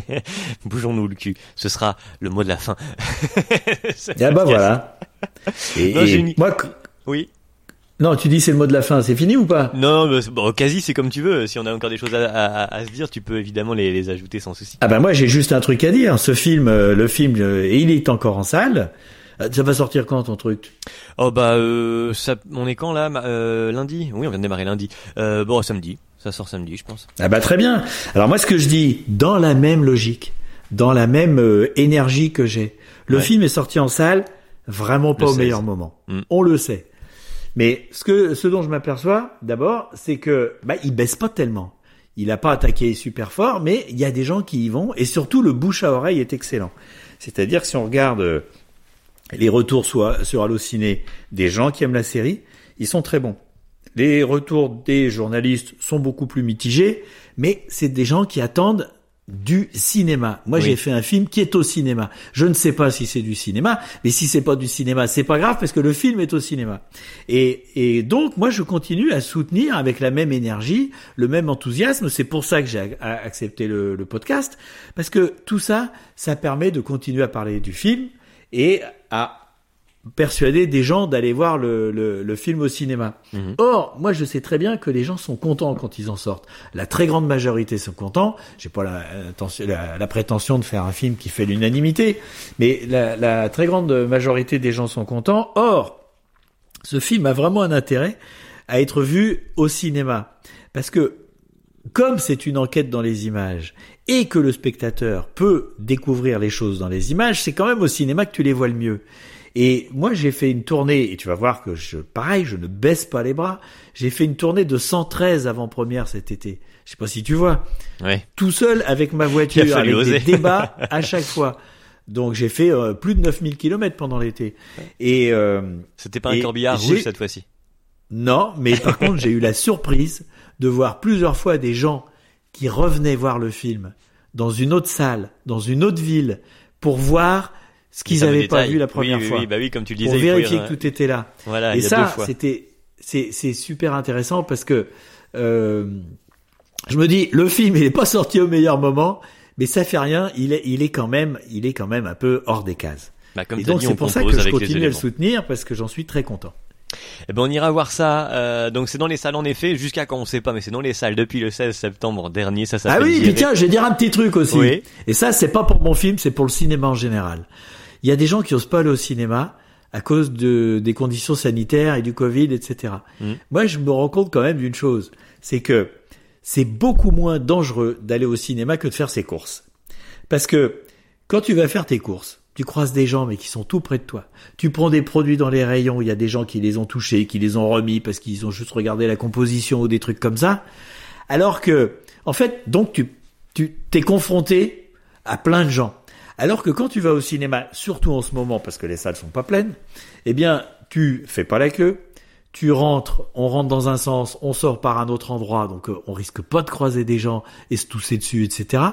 ouais. Bougeons-nous le cul. Ce sera le mot de la fin. Ah bah voilà. Et, Non, et j'ai une- moi, Oui. non, tu dis c'est le mot de la fin, c'est fini ou pas? Non, mais bon, quasi c'est comme tu veux. Si on a encore des choses à, à- à se dire, tu peux évidemment les, les ajouter sans souci. Ah bah moi j'ai juste un truc à dire. Ce film, euh, le film, euh, il est encore en salle. Euh, Ça va sortir quand ton truc? Oh bah euh, ça, on est quand là euh, Lundi? Oui, on vient de démarrer lundi. Euh, bon, samedi. Ça sort samedi, je pense. Ah bah très bien. Alors moi ce que je dis, dans la même logique, dans la même euh, énergie que j'ai, le Ouais. film est sorti en salle, vraiment pas Le au 16. meilleur moment. Mm. On le sait. Mais ce que ce dont je m'aperçois d'abord, c'est que bah il baisse pas tellement. Il a pas attaqué super fort, mais il y a des gens qui y vont et surtout le bouche à oreille est excellent. C'est-à-dire que si on regarde euh, les retours sur, sur Allociné des gens qui aiment la série, ils sont très bons. Les retours des journalistes sont beaucoup plus mitigés, mais c'est des gens qui attendent du cinéma. Moi, Oui. j'ai fait un film qui est au cinéma. Je ne sais pas si c'est du cinéma, mais si c'est pas du cinéma, c'est pas grave parce que le film est au cinéma. Et, et donc, moi, je continue à soutenir avec la même énergie, le même enthousiasme. C'est pour ça que j'ai accepté le, le podcast, parce que tout ça, ça permet de continuer à parler du film et à persuader des gens d'aller voir le, le, le film au cinéma. Mhm. Or, moi, je sais très bien que les gens sont contents quand ils en sortent. La très grande majorité sont contents. J'ai pas la, la prétention de faire un film qui fait l'unanimité, mais la, la très grande majorité des gens sont contents. Or, ce film a vraiment un intérêt à être vu au cinéma, parce que comme c'est une enquête dans les images et que le spectateur peut découvrir les choses dans les images, c'est quand même au cinéma que tu les vois le mieux. Et moi, j'ai fait une tournée, et tu vas voir que je, pareil, je ne baisse pas les bras. J'ai fait une tournée de 113 avant-première cet été. Je sais pas si tu vois. Ouais. Tout seul avec ma voiture, avec oser. des débats à chaque fois. Donc j'ai fait euh, plus de 9000 kilomètres pendant l'été. Et euh, C'était pas un corbillard rouge cette fois-ci. non, mais par contre, j'ai eu la surprise de voir plusieurs fois des gens qui revenaient voir le film dans une autre salle, dans une autre ville, pour voir ce qu'ils n'avaient pas vu la première oui, oui, fois, Oui, bah oui, comme tu le pour disais. y vérifier que tout était là. Voilà, Et il y a deux ça, c'était, c'est, c'est super intéressant parce que euh, je me dis, le film, il est pas sorti au meilleur moment, mais ça fait rien. Il est, il est quand même, il est quand même un peu hors des cases. Bah, comme Et donc c'est pour ça que je continue à le soutenir parce que j'en suis très content. Eh ben on ira voir ça. euh, donc c'est dans les salles en effet, jusqu'à quand on sait pas, mais c'est dans les salles depuis le 16 septembre dernier. Ça Ah s'appelle. oui, puis tiens, je vais dire un petit truc aussi. Oui. Et ça, c'est pas pour mon film, c'est pour le cinéma en général. Il y a des gens qui osent pas aller au cinéma à cause de, des conditions sanitaires et du Covid, etc. Mhm. Moi, je me rends compte quand même d'une chose, c'est que c'est beaucoup moins dangereux d'aller au cinéma que de faire ses courses. Parce que quand tu vas faire tes courses, tu croises des gens mais qui sont tout près de toi. Tu prends des produits dans les rayons, il y a des gens qui les ont touchés, qui les ont remis parce qu'ils ont juste regardé la composition ou des trucs comme ça. Alors que, en fait, donc tu, tu t'es confronté à plein de gens. Alors que quand tu vas au cinéma, surtout en ce moment parce que les salles sont pas pleines, eh bien, tu fais pas la queue, tu rentres, on rentre dans un sens, on sort par un autre endroit, donc euh, on risque pas de croiser des gens et se tousser dessus, etc.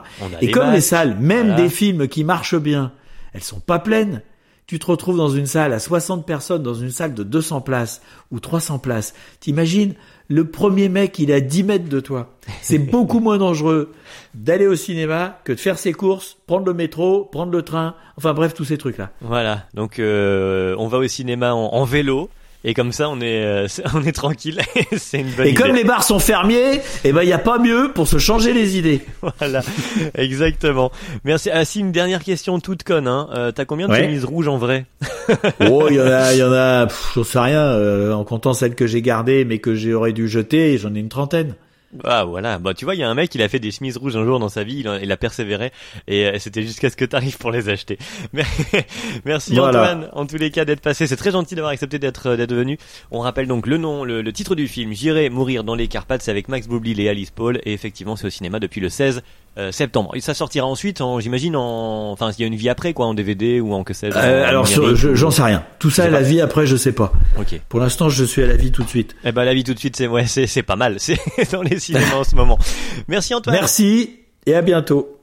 Et les comme les salles, même voilà. des films qui marchent bien, elles sont pas pleines. Tu te retrouves dans une salle à 60 personnes, dans une salle de 200 places ou 300 places. T'imagines, le premier mec, il est à 10 mètres de toi. C'est beaucoup moins dangereux d'aller au cinéma que de faire ses courses, prendre le métro, prendre le train, enfin bref, tous ces trucs-là. Voilà. Donc euh, on va au cinéma en, en vélo. Et comme ça, on est, euh, on est tranquille. c'est une bonne Et idée. comme les bars sont fermiers, eh ben, il y a pas mieux pour se changer les idées. Voilà, exactement. Merci. Ah si, une dernière question toute conne. Hein. Euh, T'as combien de Ouais. chemises rouges en vrai Oh, il y en a, il y en a, pff, j'en sais rien, euh, en comptant celles que j'ai gardées mais que j'aurais dû jeter, j'en ai une trentaine. Ah voilà, bah tu vois, il y a un mec, il a fait des chemises rouges un jour dans sa vie, il a, il a persévéré et euh, c'était jusqu'à ce que t'arrives pour les acheter. Mais, merci Voilà. Antoine, en tous les cas d'être passé, c'est très gentil d'avoir accepté d'être euh, d'être venu. On rappelle donc le nom, le, le titre du film, J'irai mourir dans les Carpates, c'est avec Max Boublil et Alice Paul et effectivement c'est au cinéma depuis le 16 euh, septembre. Et ça sortira ensuite, en, j'imagine en, enfin il y a une vie après quoi, en DVD ou en que sais-je. Euh, alors, je- j'en sais rien. Tout ça, la pas. vie après, je sais pas. Ok. Pour l'instant, je suis à la vie tout de suite. Eh ben la vie tout de suite, c'est ouais, c'est c'est pas mal, c'est dans les Merci Antoine. Merci et à bientôt.